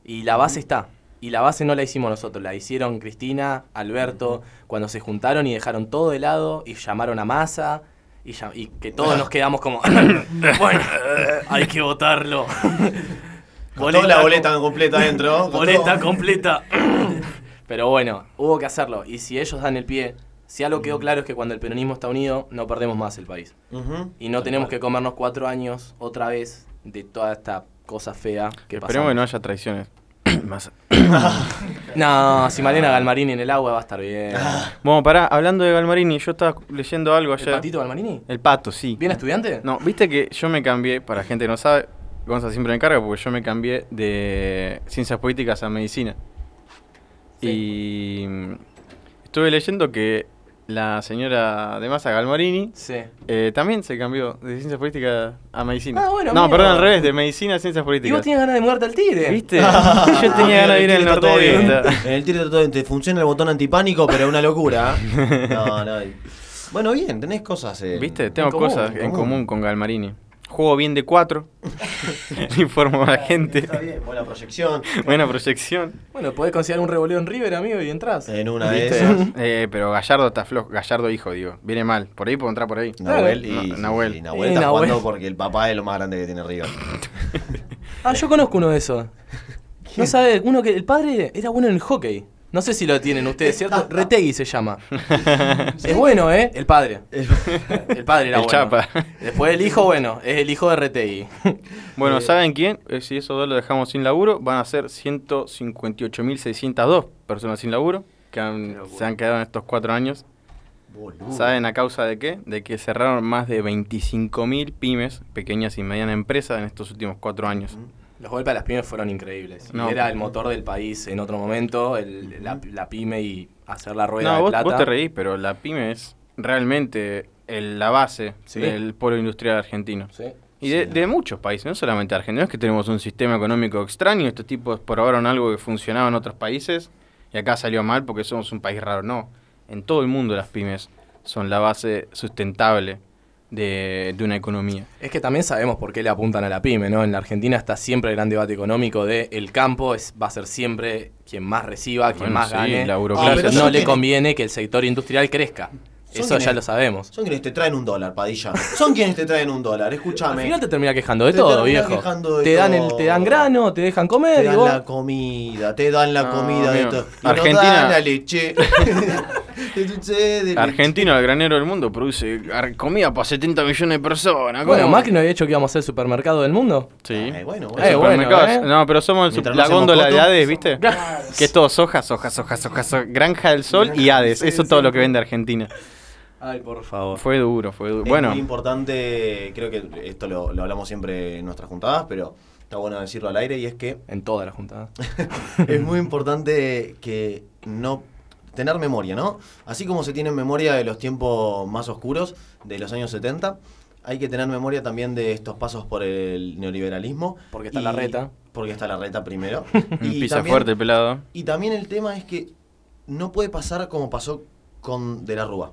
Y la base está. Y la base no la hicimos nosotros, la hicieron Cristina, Alberto, cuando se juntaron y dejaron todo de lado y llamaron a Massa. Y, ya- y que todos nos quedamos como, bueno, hay que votarlo. Con toda la boleta completa adentro. Boleta todo. completa. Pero bueno, hubo que hacerlo. Y si ellos dan el pie, si algo quedó claro es que cuando el peronismo está unido, no perdemos más el país. Y no Tal tenemos cual. que comernos cuatro años otra vez de toda esta cosa fea que Esperemos pasamos. que no haya traiciones. Más- No, si Malena Galmarini en el agua va a estar bien. Bueno, pará, hablando de Galmarini, yo estaba leyendo algo ¿El ayer. patito Galmarini? El pato, sí. ¿Bien estudiante? No, viste que yo me cambié, para gente que no sabe, Gonza siempre me encarga porque yo me cambié de ciencias políticas a medicina. Y mm, estuve leyendo que la señora de Massa Galmarini Sí. eh, también se cambió de ciencias políticas a medicina. Ah, bueno, no, perdón, al revés, de medicina a ciencias ¿Y políticas. vos tienes ganas de muerte al tigre? ¿Viste? yo tenía ganas de ir En al norte. En el tigre todo bien. Te funciona el botón antipánico, pero es una locura. No, no. Bueno, bien, tenés cosas. eh, ¿Viste? Tengo común, cosas en común con Galmarini. Juego bien de 4. Informo a la gente. Está bien, buena proyección. Buena proyección. Bueno, podés considerar un revoleo en River, amigo, y entras. En una de esas. Eh, pero Gallardo está flojo. Gallardo hijo, digo. Viene mal. Por ahí puedo entrar por ahí. Nahuel y, No, Nahuel. sí, Nahuel Y está Nahuel. jugando porque el papá es lo más grande que tiene River. Ah, yo conozco uno de esos. No sabe, uno que el padre era bueno en el hockey. No sé si lo tienen ustedes, ¿cierto? Retegui se llama. Es bueno, ¿eh? El padre. El padre era El bueno. Chapa. Después el hijo, bueno, es el hijo de Retegui. Bueno, Eh, ¿saben quién? Eh, si esos dos lo dejamos sin laburo, van a ser 158.602 personas sin laburo que han- se han quedado en estos cuatro años. ¿Saben a causa de qué? De que cerraron más de 25.000 pymes, pequeñas y medianas empresas, en estos últimos cuatro años. Los golpes a las pymes fueron increíbles. No. era el motor del país en otro momento, el- la, la pyme y hacer la rueda No, de vos, plata. vos te reís, pero la pyme es realmente el- la base Sí. del polo industrial argentino. Sí. Y de, de muchos países, no solamente Argentina, no es que tenemos un sistema económico extraño, estos tipos probaron algo que funcionaba en otros países y acá salió mal porque somos un país raro. No, en todo el mundo las pymes son la base sustentable de, de una economía. Es que también sabemos por qué le apuntan a la pyme, ¿no? En la Argentina está siempre el gran debate económico de el campo es, va a ser siempre quien más reciba, quien Bueno, más sí, gane. la burocracia. y pero no le tiene- conviene que el sector industrial crezca. Son Eso quienes- ya lo sabemos. Son quienes te traen un dólar, Padilla. Son quienes te traen un dólar, escúchame. Al final te termina quejando de Te todo, viejo. quejando de te, dan el, te dan grano, te dejan comer. Te dan vos- la comida, te dan la No, comida de todo. Argentina- dan la leche. Argentino, el granero del mundo, produce comida para 70 millones de personas. Bueno, ¿cómo? Macri no había dicho que íbamos a ser el supermercado del mundo. Sí. Eh, bueno, El bueno. Eh, bueno, supermercado- ¿eh? No, pero somos el la góndola de. Hades, ¿viste? que es todo sojas, hojas, hojas, hojas, hojas, Granja del Sol y Hades. Eso es todo lo que vende Argentina. Ay, por favor. Fue duro, fue duro. Es Bueno, muy importante, creo que esto lo, lo hablamos siempre en nuestras juntadas, pero está bueno decirlo al aire y es que En todas las juntadas. es muy importante que no tener memoria, ¿no? Así como se tiene memoria de los tiempos más oscuros de los años 70, hay que tener memoria también de estos pasos por el neoliberalismo. Porque está y- la reta. Porque está la reta primero. pisa también- fuerte el pelado. Y también el tema es que no puede pasar como pasó con De la Rúa.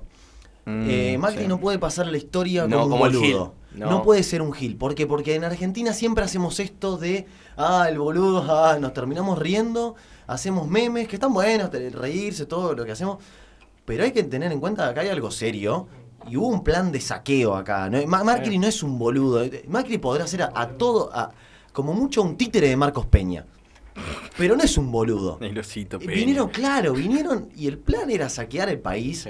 Mm, Eh, Macri sí. no puede pasar la historia No, como un como boludo. No. No. puede ser un gil. ¿Por qué? Porque en Argentina siempre hacemos esto de, ah, el boludo, ah, nos terminamos riendo, hacemos memes, que están buenos, reírse, todo lo que hacemos. Pero hay que tener en cuenta que acá hay algo serio. Y hubo un plan de saqueo acá. ¿no? Ma- Macri no es un boludo. Macri podrá ser a, a todo, a, como mucho un títere de Marcos Peña. Pero no es un boludo. El osito Peña. Vinieron, claro, vinieron y el plan era saquear el país Sí.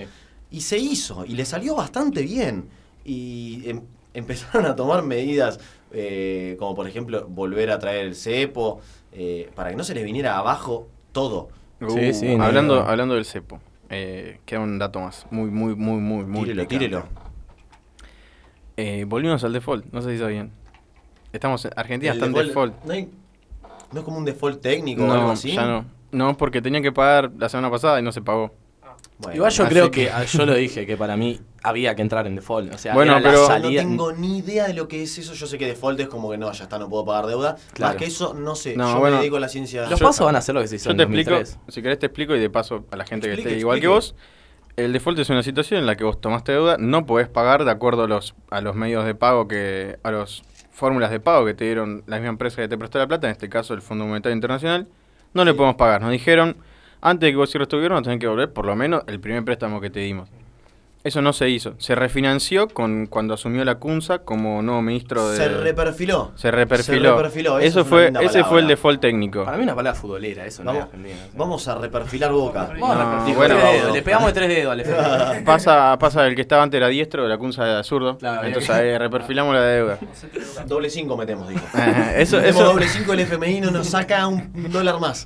Y se hizo y le salió bastante bien. Y em- empezaron a tomar medidas eh, como por ejemplo volver a traer el cepo eh, para que no se les viniera abajo todo. Sí, sí, no, hablando, no. hablando del cepo, eh, queda un dato más. Muy, muy, muy, muy, muy. Tírelo, picante. tírelo. Eh, volvimos al default, no sé si sabían. Estamos en Argentina El está en default- default. ¿no, hay- no es como un default técnico o algo No, así? ya no. No, porque tenían que pagar la semana pasada y no se pagó. Bueno, Igual yo así creo que, ah, yo lo dije, que para mí había que entrar en default. O sea, Bueno, era la pero- No tengo ni idea de lo que es eso. Yo sé que default es como que no, ya está, no puedo pagar deuda. Claro. Más que eso, no sé. No, yo bueno, me dedico a la ciencia. Los pasos van a hacer lo que se hizo Yo en te explico, 2003. si querés te explico y de paso a la gente que esté igual que vos. El default es una situación en la que vos tomaste deuda, no podés pagar de acuerdo a los, a los medios de pago que, a las fórmulas de pago que te dieron la misma empresa que te prestó la plata, en este caso el Fondo Monetario Internacional, no le podemos pagar. Nos dijeron, antes de que vos cierres tu gobierno, tenés que volver por lo menos el primer préstamo que te dimos. Eso no se hizo. Se refinanció con cuando asumió la CUNSA como nuevo ministro de... Se reperfiló. Se reperfiló. Se reperfiló, Eso es fue, ese fue el default técnico. Para mí una palabra futbolera, eso no Vamos, a reperfilar boca. Vamos a No, repetir, bueno, dedos, le pegamos de tres dedos al FMI. Pasa, pasa el que estaba antes era diestro, la Cunza era zurdo. Claro, entonces ahí reperfilamos la deuda. Doble 5 metemos, dijo. eso, Metemos eso, doble 5, el FMI no nos saca un dólar más.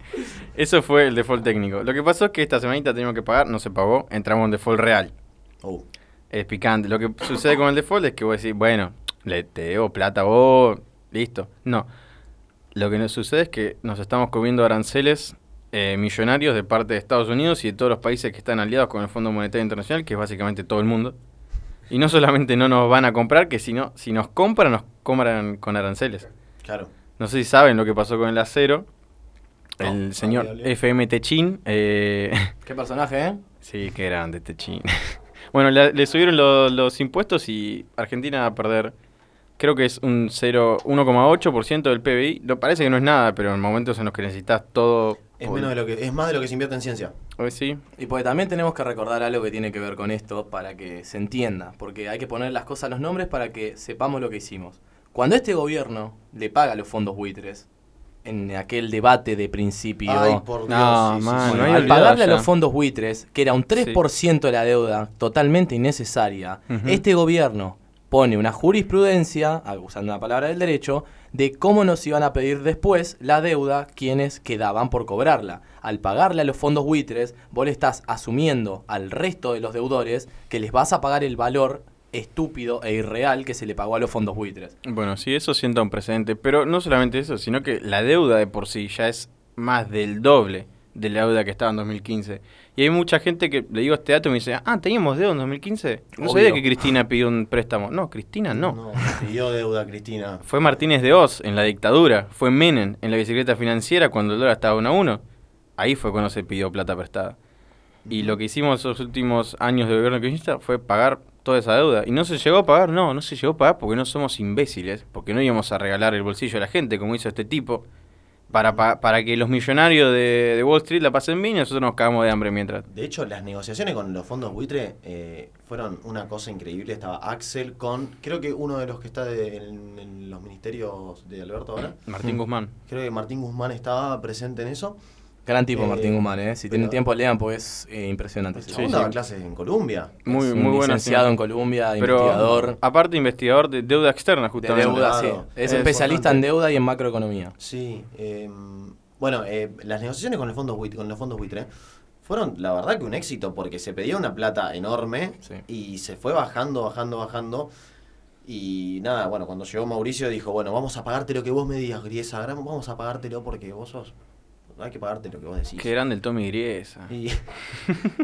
eso fue el default técnico. Lo que pasó es que esta semanita teníamos que pagar, no se pagó, entramos en default real. Oh. Es picante. Lo que sucede con el default es que vos decís, bueno, le te debo plata a vos, listo. No. Lo que nos sucede es que nos estamos comiendo aranceles eh, millonarios de parte de Estados Unidos y de todos los países que están aliados con el Fondo Monetario Internacional, que es básicamente todo el mundo. Y no solamente no nos van a comprar, que si, no, si nos compran, nos compran con aranceles. Claro. No sé si saben lo que pasó con el acero. El señor. FM Techin. Eh, Qué personaje, ¿eh? sí, qué grande Techin. Bueno, le, le subieron lo- los impuestos y Argentina va a perder, creo que es un 0, 1,8% del PBI. Lo, parece que no es nada, pero en momentos en los que necesitas todo... Es, menos de lo que, es más de lo que se invierte en ciencia. Pues sí. Y porque también tenemos que recordar algo que tiene que ver con esto para que se entienda, porque hay que poner las cosas a los nombres para que sepamos lo que hicimos. Cuando este gobierno le paga los fondos buitres, en aquel debate de principio, Ay, por Dios. No, sí, sí, man, sí. no hay al pagarle a los fondos buitres, que era un 3% de la deuda totalmente innecesaria, este gobierno pone una jurisprudencia, usando una palabra del derecho, de cómo nos iban a pedir después la deuda quienes quedaban por cobrarla. Al pagarle a los fondos buitres, vos le estás asumiendo al resto de los deudores que les vas a pagar el valor estúpido e irreal que se le pagó a los fondos buitres. Bueno, sí, eso sienta un precedente. Pero no solamente eso, sino que la deuda de por sí ya es más del doble de la deuda que estaba en 2015. Y hay mucha gente que le digo este dato y me dice, ah, ¿teníamos deuda en 2015? No Obvio. sabía que Cristina pidió un préstamo. No, Cristina no. No, pidió deuda, Cristina. Fue Martínez de Oz en la dictadura. Fue Menem en la bicicleta financiera cuando el dólar estaba 1 a 1. Ahí fue cuando se pidió plata prestada. Y lo que hicimos esos últimos años de gobierno kirchnerista fue pagar toda esa deuda. Y no se llegó a pagar, no, no se llegó a pagar porque no somos imbéciles, porque no íbamos a regalar el bolsillo a la gente como hizo este tipo, para, pa- para que los millonarios de, de Wall Street la pasen bien y nosotros nos cagamos de hambre mientras. De hecho, las negociaciones con los fondos buitre eh, fueron una cosa increíble. Estaba Axel con, creo que uno de los que está de- en, en los ministerios de Alberto ahora. Martín Guzmán. Creo que Martín Guzmán estaba presente en eso. Gran tipo Eh, Martín Guzmán, ¿eh? Si tienen pero- tiempo lean, pues es eh, impresionante. El chabón daba clases en Colombia. Muy, Es un muy bueno. licenciado sí. en Colombia, Pero, investigador. Aparte, investigador de deuda externa, De justamente. deuda, sí. Es Es especialista en deuda y en macroeconomía. Sí. eh, bueno, eh, las negociaciones con, el buitre, con los fondos buitre fueron, la verdad, que un éxito porque se pedía una plata enorme y se fue bajando, bajando, bajando. Y nada, bueno, cuando llegó Mauricio dijo, bueno, vamos a pagarte lo que vos me digas, Griesa, vamos a pagártelo porque vos sos... Hay que pagarte lo que vos decís. Qué grande el Tommy Griesa. Y,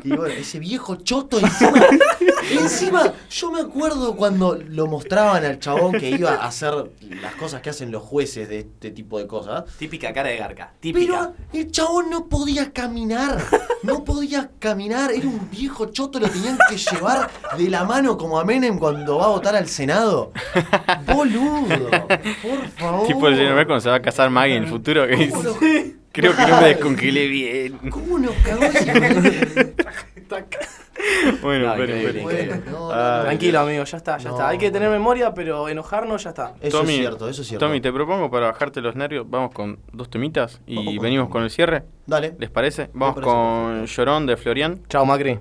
y bueno, ese viejo choto encima, encima, yo me acuerdo cuando lo mostraban al chabón que iba a hacer las cosas que hacen los jueces de este tipo de cosas. Típica cara de garca. Pero el chabón no podía caminar, no podía caminar, era un viejo choto, lo tenían que llevar de la mano como a Menem cuando va a votar al Senado. Boludo, por favor. Tipo el cuando se va a casar Maggie en el futuro. Que dice, Creo que no me descongelé bien. ¿Cómo nos cagó Bueno, esperen. increíble. Ah, Tranquilo, amigo, ya está, ya No. está. Hay que tener memoria, pero enojarnos ya está. Tommy, Tommy, te propongo para bajarte los nervios, vamos con dos temitas y Vamos con venimos con el cierre. Dale. ¿Les parece? Vamos parece con Llorón de Florian. Chao, Macri.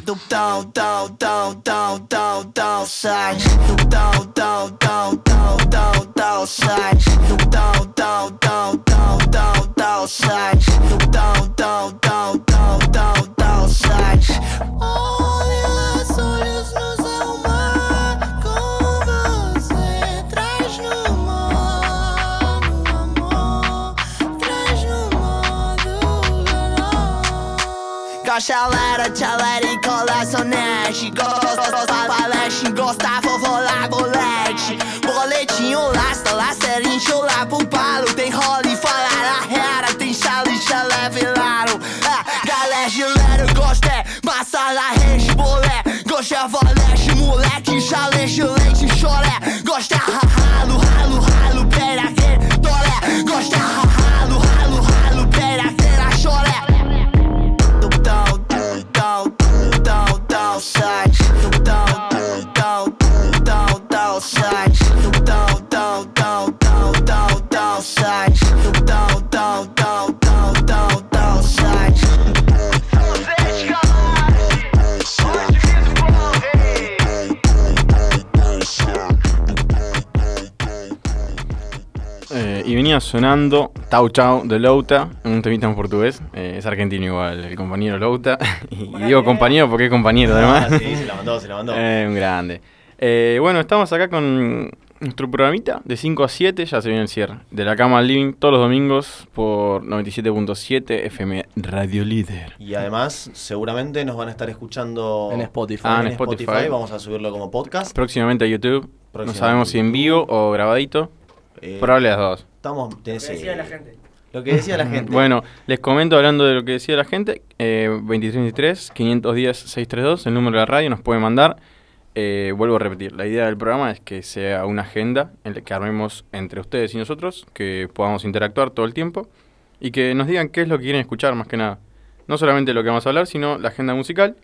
do down, down, down, down, down, down side, do down, down, down, down, down, down side, do down, gosta, vovô lá, bolete Boletinho, lasta, lacerinho, lá pro palo. Tem rola e fala na rera, tem chale, chalé, velaro ah, Galera, gilero, gosta, é massa, la, rede, bolé. Gosta, é volete, moleque, chale, leite, choré. Gosta, ralo, ralo, venía sonando Tau Chau de Louta, un temita en portugués. Eh, es argentino igual, el compañero Louta. y digo compañero porque es compañero Ah, además. sí, se la mandó, se la mandó. Eh, un grande. Eh, bueno, estamos acá con nuestro programita de 5 a 7, ya se viene el cierre. De la cama al living todos los domingos por 97.7 FM Radio Líder. Y además, seguramente nos van a estar escuchando En Spotify. Ah, en en Spotify. Spotify. Vamos a subirlo como podcast. Próximamente a YouTube. No sabemos si en vivo o grabadito. Eh, Probable las dos. Estamos. Lo que decía la gente. Lo que decía la gente. Bueno, les comento hablando de lo que decía la gente. Eh, 2323 510 632, el número de la radio, nos puede mandar. Eh, vuelvo a repetir, la idea del programa es que sea una agenda en la que armemos entre ustedes y nosotros, que podamos interactuar todo el tiempo y que nos digan qué es lo que quieren escuchar más que nada. No solamente lo que vamos a hablar, sino la agenda musical,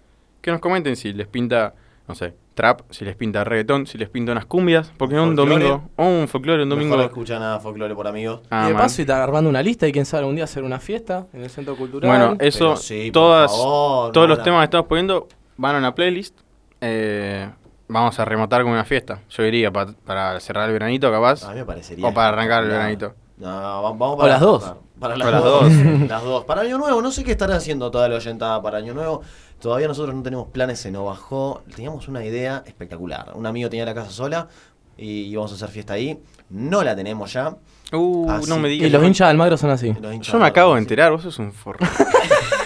que nos comenten si les pinta, no sé, trap, si les pinta reggaetón, si les pinta unas cumbias, porque no un folclore. domingo, o un folclore, un domingo... Mejor escuchan a Folklore por amigos. Ah, y de paso, y te armando una lista y quién sabe, un día hacer una fiesta en el centro cultural. Bueno, eso, sí, por todas, favor, todos no, los no. temas que estamos poniendo van a una playlist. Eh, vamos a rematar con una fiesta. Yo diría pa- para cerrar el veranito, capaz. A mí me parecería. O para arrancar el veranito. No, va- vamos O para las dos. Para O las, las dos. dos. las dos. Para Año Nuevo, no sé qué estará haciendo toda la oyentada para Año Nuevo. Todavía nosotros no tenemos planes, se nos bajó. Teníamos una idea espectacular. Un amigo tenía la casa sola y íbamos a hacer fiesta ahí. No la tenemos ya. Uh, Así- no me y digas. los hinchas de Almagro son así. Yo me acabo de enterar, vos sos un forro.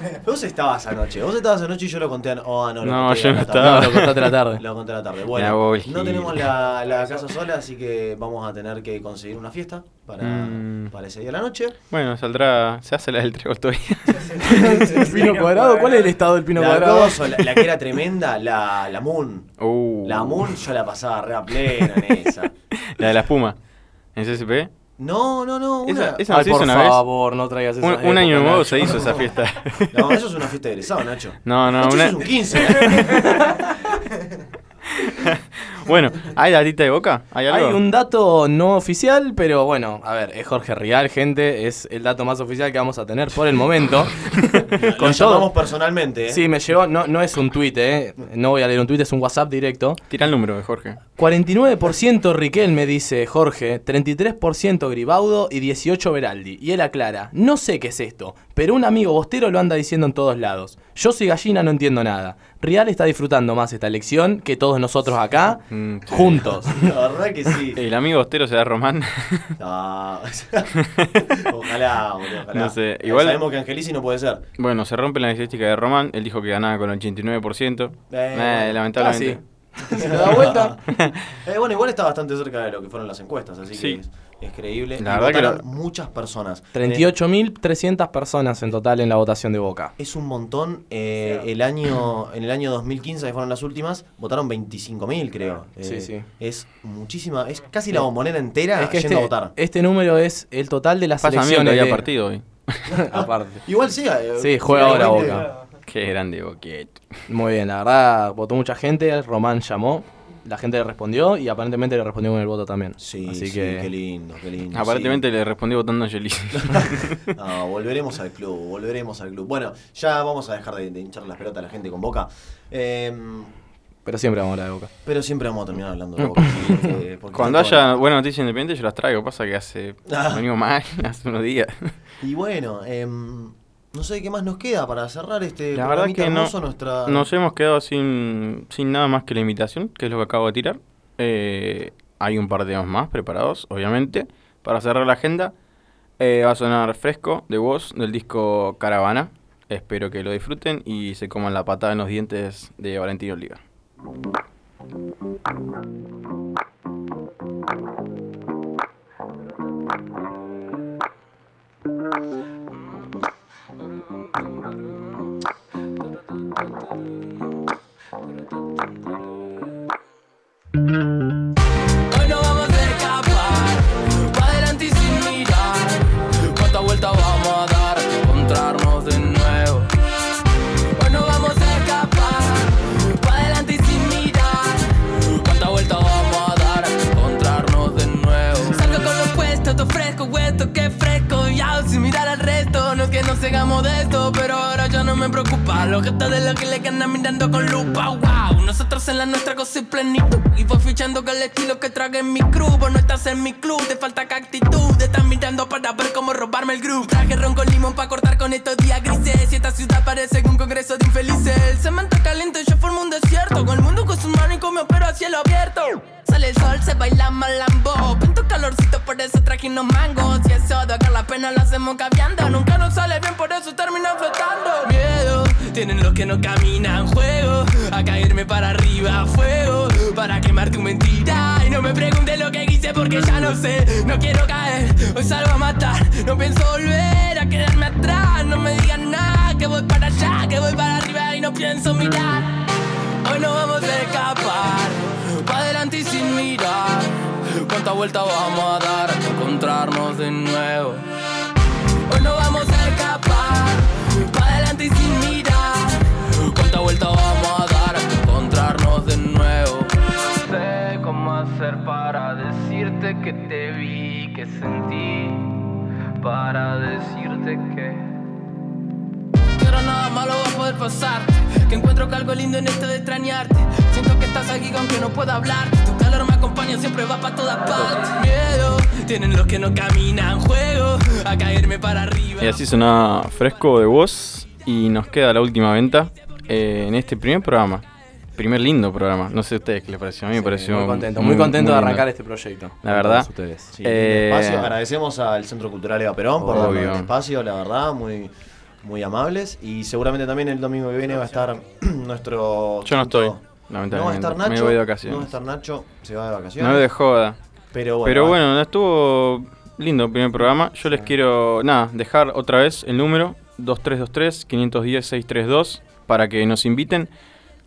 Vos estabas anoche, vos estabas anoche y yo lo conté anoche. Oh, no, lo No, conté yo no la estaba. No, lo contaste a la tarde. Lo conté a la tarde. Bueno, voy, no tenemos la, la casa sola, así que vamos a tener que conseguir una fiesta para, Mm. para ese día de la noche. bueno, saldrá. Se hace la del trébol todavía. ¿El pino cuadrado? ¿Cuál es el estado del pino la, cuadrado? la, la que era tremenda, la, la Moon. Uh, La Moon yo la pasaba re a plena en esa. la de la espuma. ¿En CSP? No, no, no. Una, Esa, esa no Ay, se hizo por una vez. favor, no traigas Un, esas un año nuevo se hizo esa fiesta. No, eso es una fiesta de egresado, Nacho. No, no, Nacho, una- eso es un 15. bueno, ¿hay datita de boca? ¿Hay algo? Hay un dato no oficial, pero bueno, a ver, es Jorge Rial, gente, es el dato más oficial que vamos a tener por el momento. Lo llamamos personalmente, ¿eh? Sí, me llegó, no, no es un tuit, eh. No voy a leer un tuit, es un WhatsApp directo. Tira el número de Jorge. 49% Riquelme dice Jorge, 33% Gribaudo y 18 Beraldi. Y él aclara, no sé qué es esto, pero un amigo bostero lo anda diciendo en todos lados. Yo soy gallina, no entiendo nada. Rial está disfrutando más esta elección que todos nosotros acá, Mm, sí. juntos. La verdad que sí. El amigo Ostero será Román. No. ojalá, boludo, ojalá. No sé, Eh, igual- Sabemos que Angelici no puede ser. Bueno, se rompe la estadística de Román. Él dijo que ganaba con el 89%. Eh, Eh, lamentablemente. casi. Se da vuelta. Eh, bueno, igual está bastante cerca de lo que fueron las encuestas, así Sí. que es, creíble. La Y verdad que lo- muchas personas. 38.300 personas en total en la votación de Boca. Es un montón. eh, el año, en el año 2015, que fueron las últimas, votaron 25.000, creo. Sí, Eh, sí. Es muchísima, es casi la bombonera entera Es que yendo a este, votar. este número es el total de las Pasa a que elecciones. había de- partido hoy. Aparte. Igual sí. eh, Sí, juega ahora Boca. Qué grande Boquete. Muy bien, la verdad, votó mucha gente, Román llamó, la gente le respondió y aparentemente le respondió con el voto también. Sí, Así sí, que qué lindo, qué lindo. Aparentemente le respondí votando a Angelis. No, volveremos al club, volveremos al club. Bueno, ya vamos a dejar de, de hinchar las pelotas a la gente con Boca. Eh, Pero siempre vamos a hablar de Boca. pero siempre vamos a terminar hablando de Boca. porque- porque Cuando haya buena noticia independiente yo las traigo. Pasa que hace... Ah. Venimos mal, hace unos días. Y bueno, em, no sé qué más nos queda para cerrar este La verdad que no, nuestra... nos hemos quedado sin, sin nada más que la invitación, que es lo que acabo de tirar. Eh, hay un par de temas más preparados, obviamente. Para cerrar la agenda, eh, va a sonar fresco de voz del disco Caravana. Espero que lo disfruten y se coman la patada en los dientes de Valentino Oliva. Hoy con lupa, wow. Nosotros en la nuestra cosa y plenitud. Y voy fichando con el estilo que trague en mi crew. Vos no estás en mi club, te falta que actitud. Te estás mirando para ver cómo robarme el groove. Traje ron con limón para cortar con estos días grises. Y esta ciudad parece un congreso de infelices. El cemento caliente, yo formo un desierto. Con el mundo con sus manicomio, pero a cielo abierto. Sale el sol, se baila malambo. Pinto calorcito, por eso traje unos mangos. Y eso de acá la pena lo hacemos. Nunca tienen los que no caminan juego. A caerme para arriba, fuego. Para quemar tu mentira. Y no me preguntes lo que hice porque ya no sé. No quiero caer, hoy salgo a matar. No pienso volver a quedarme atrás. No me digan nada, que voy para allá, que voy para arriba y no pienso mirar. Hoy no vamos a escapar, pa' adelante y sin mirar. ¿Cuántas vueltas vamos a dar hasta encontrarnos de nuevo? Hoy no vamos a escapar, pa' adelante y sin mirar. ¿Cuántas vueltas vamos a dar hasta encontrarnos de nuevo? No sé cómo hacer para decirte que te vi, que sentí, para decirte que. Ahora nada malo va a poder pasar. Que encuentro que algo lindo en esto de extrañarte. Siento que estás aquí aunque no pueda hablar. Tu calor me acompaña, siempre va para todas partes. Miedo, tienen los que no caminan. Juego a caerme para arriba. Y así sonaba fresco de voz y nos queda la última venta eh, en este primer programa. Primer lindo programa. No sé a ustedes qué les pareció. A mí me pareció muy contento, muy contento de arrancar este proyecto La verdad. ustedes. Sí, Eh, espacio. Agradecemos al Centro Cultural Eva Perón por darnos el espacio, la verdad, muy, muy amables. Y seguramente también el domingo que viene va a estar nuestro. Yo no estoy. No va a estar Nacho. Me voy de vacaciones. No va a estar Nacho, se va de vacaciones. No me de joda. Pero bueno, Pero bueno, estuvo lindo el primer programa. Yo les quiero, nada, dejar otra vez el número 2323-510-632 para que nos inviten.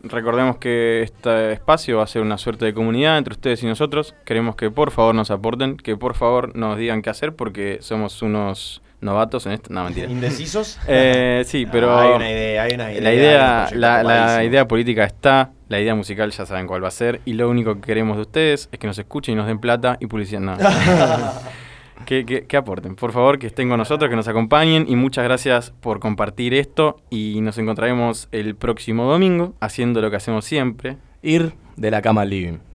Recordemos que este espacio va a ser una suerte de comunidad entre ustedes y nosotros. Queremos que por favor nos aporten, que por favor nos digan qué hacer porque somos unos novatos en esto. No, mentira. ¿Indecisos? Eh, sí, pero hay una idea, hay una idea, la idea, la, idea política está, la idea musical ya saben cuál va a ser y lo único que queremos de ustedes es que nos escuchen y nos den plata y publicidad. No. que, que- que aporten, por favor, que estén con nosotros, que nos acompañen y muchas gracias por compartir esto y nos encontraremos el próximo domingo haciendo lo que hacemos siempre. Ir de la cama al living.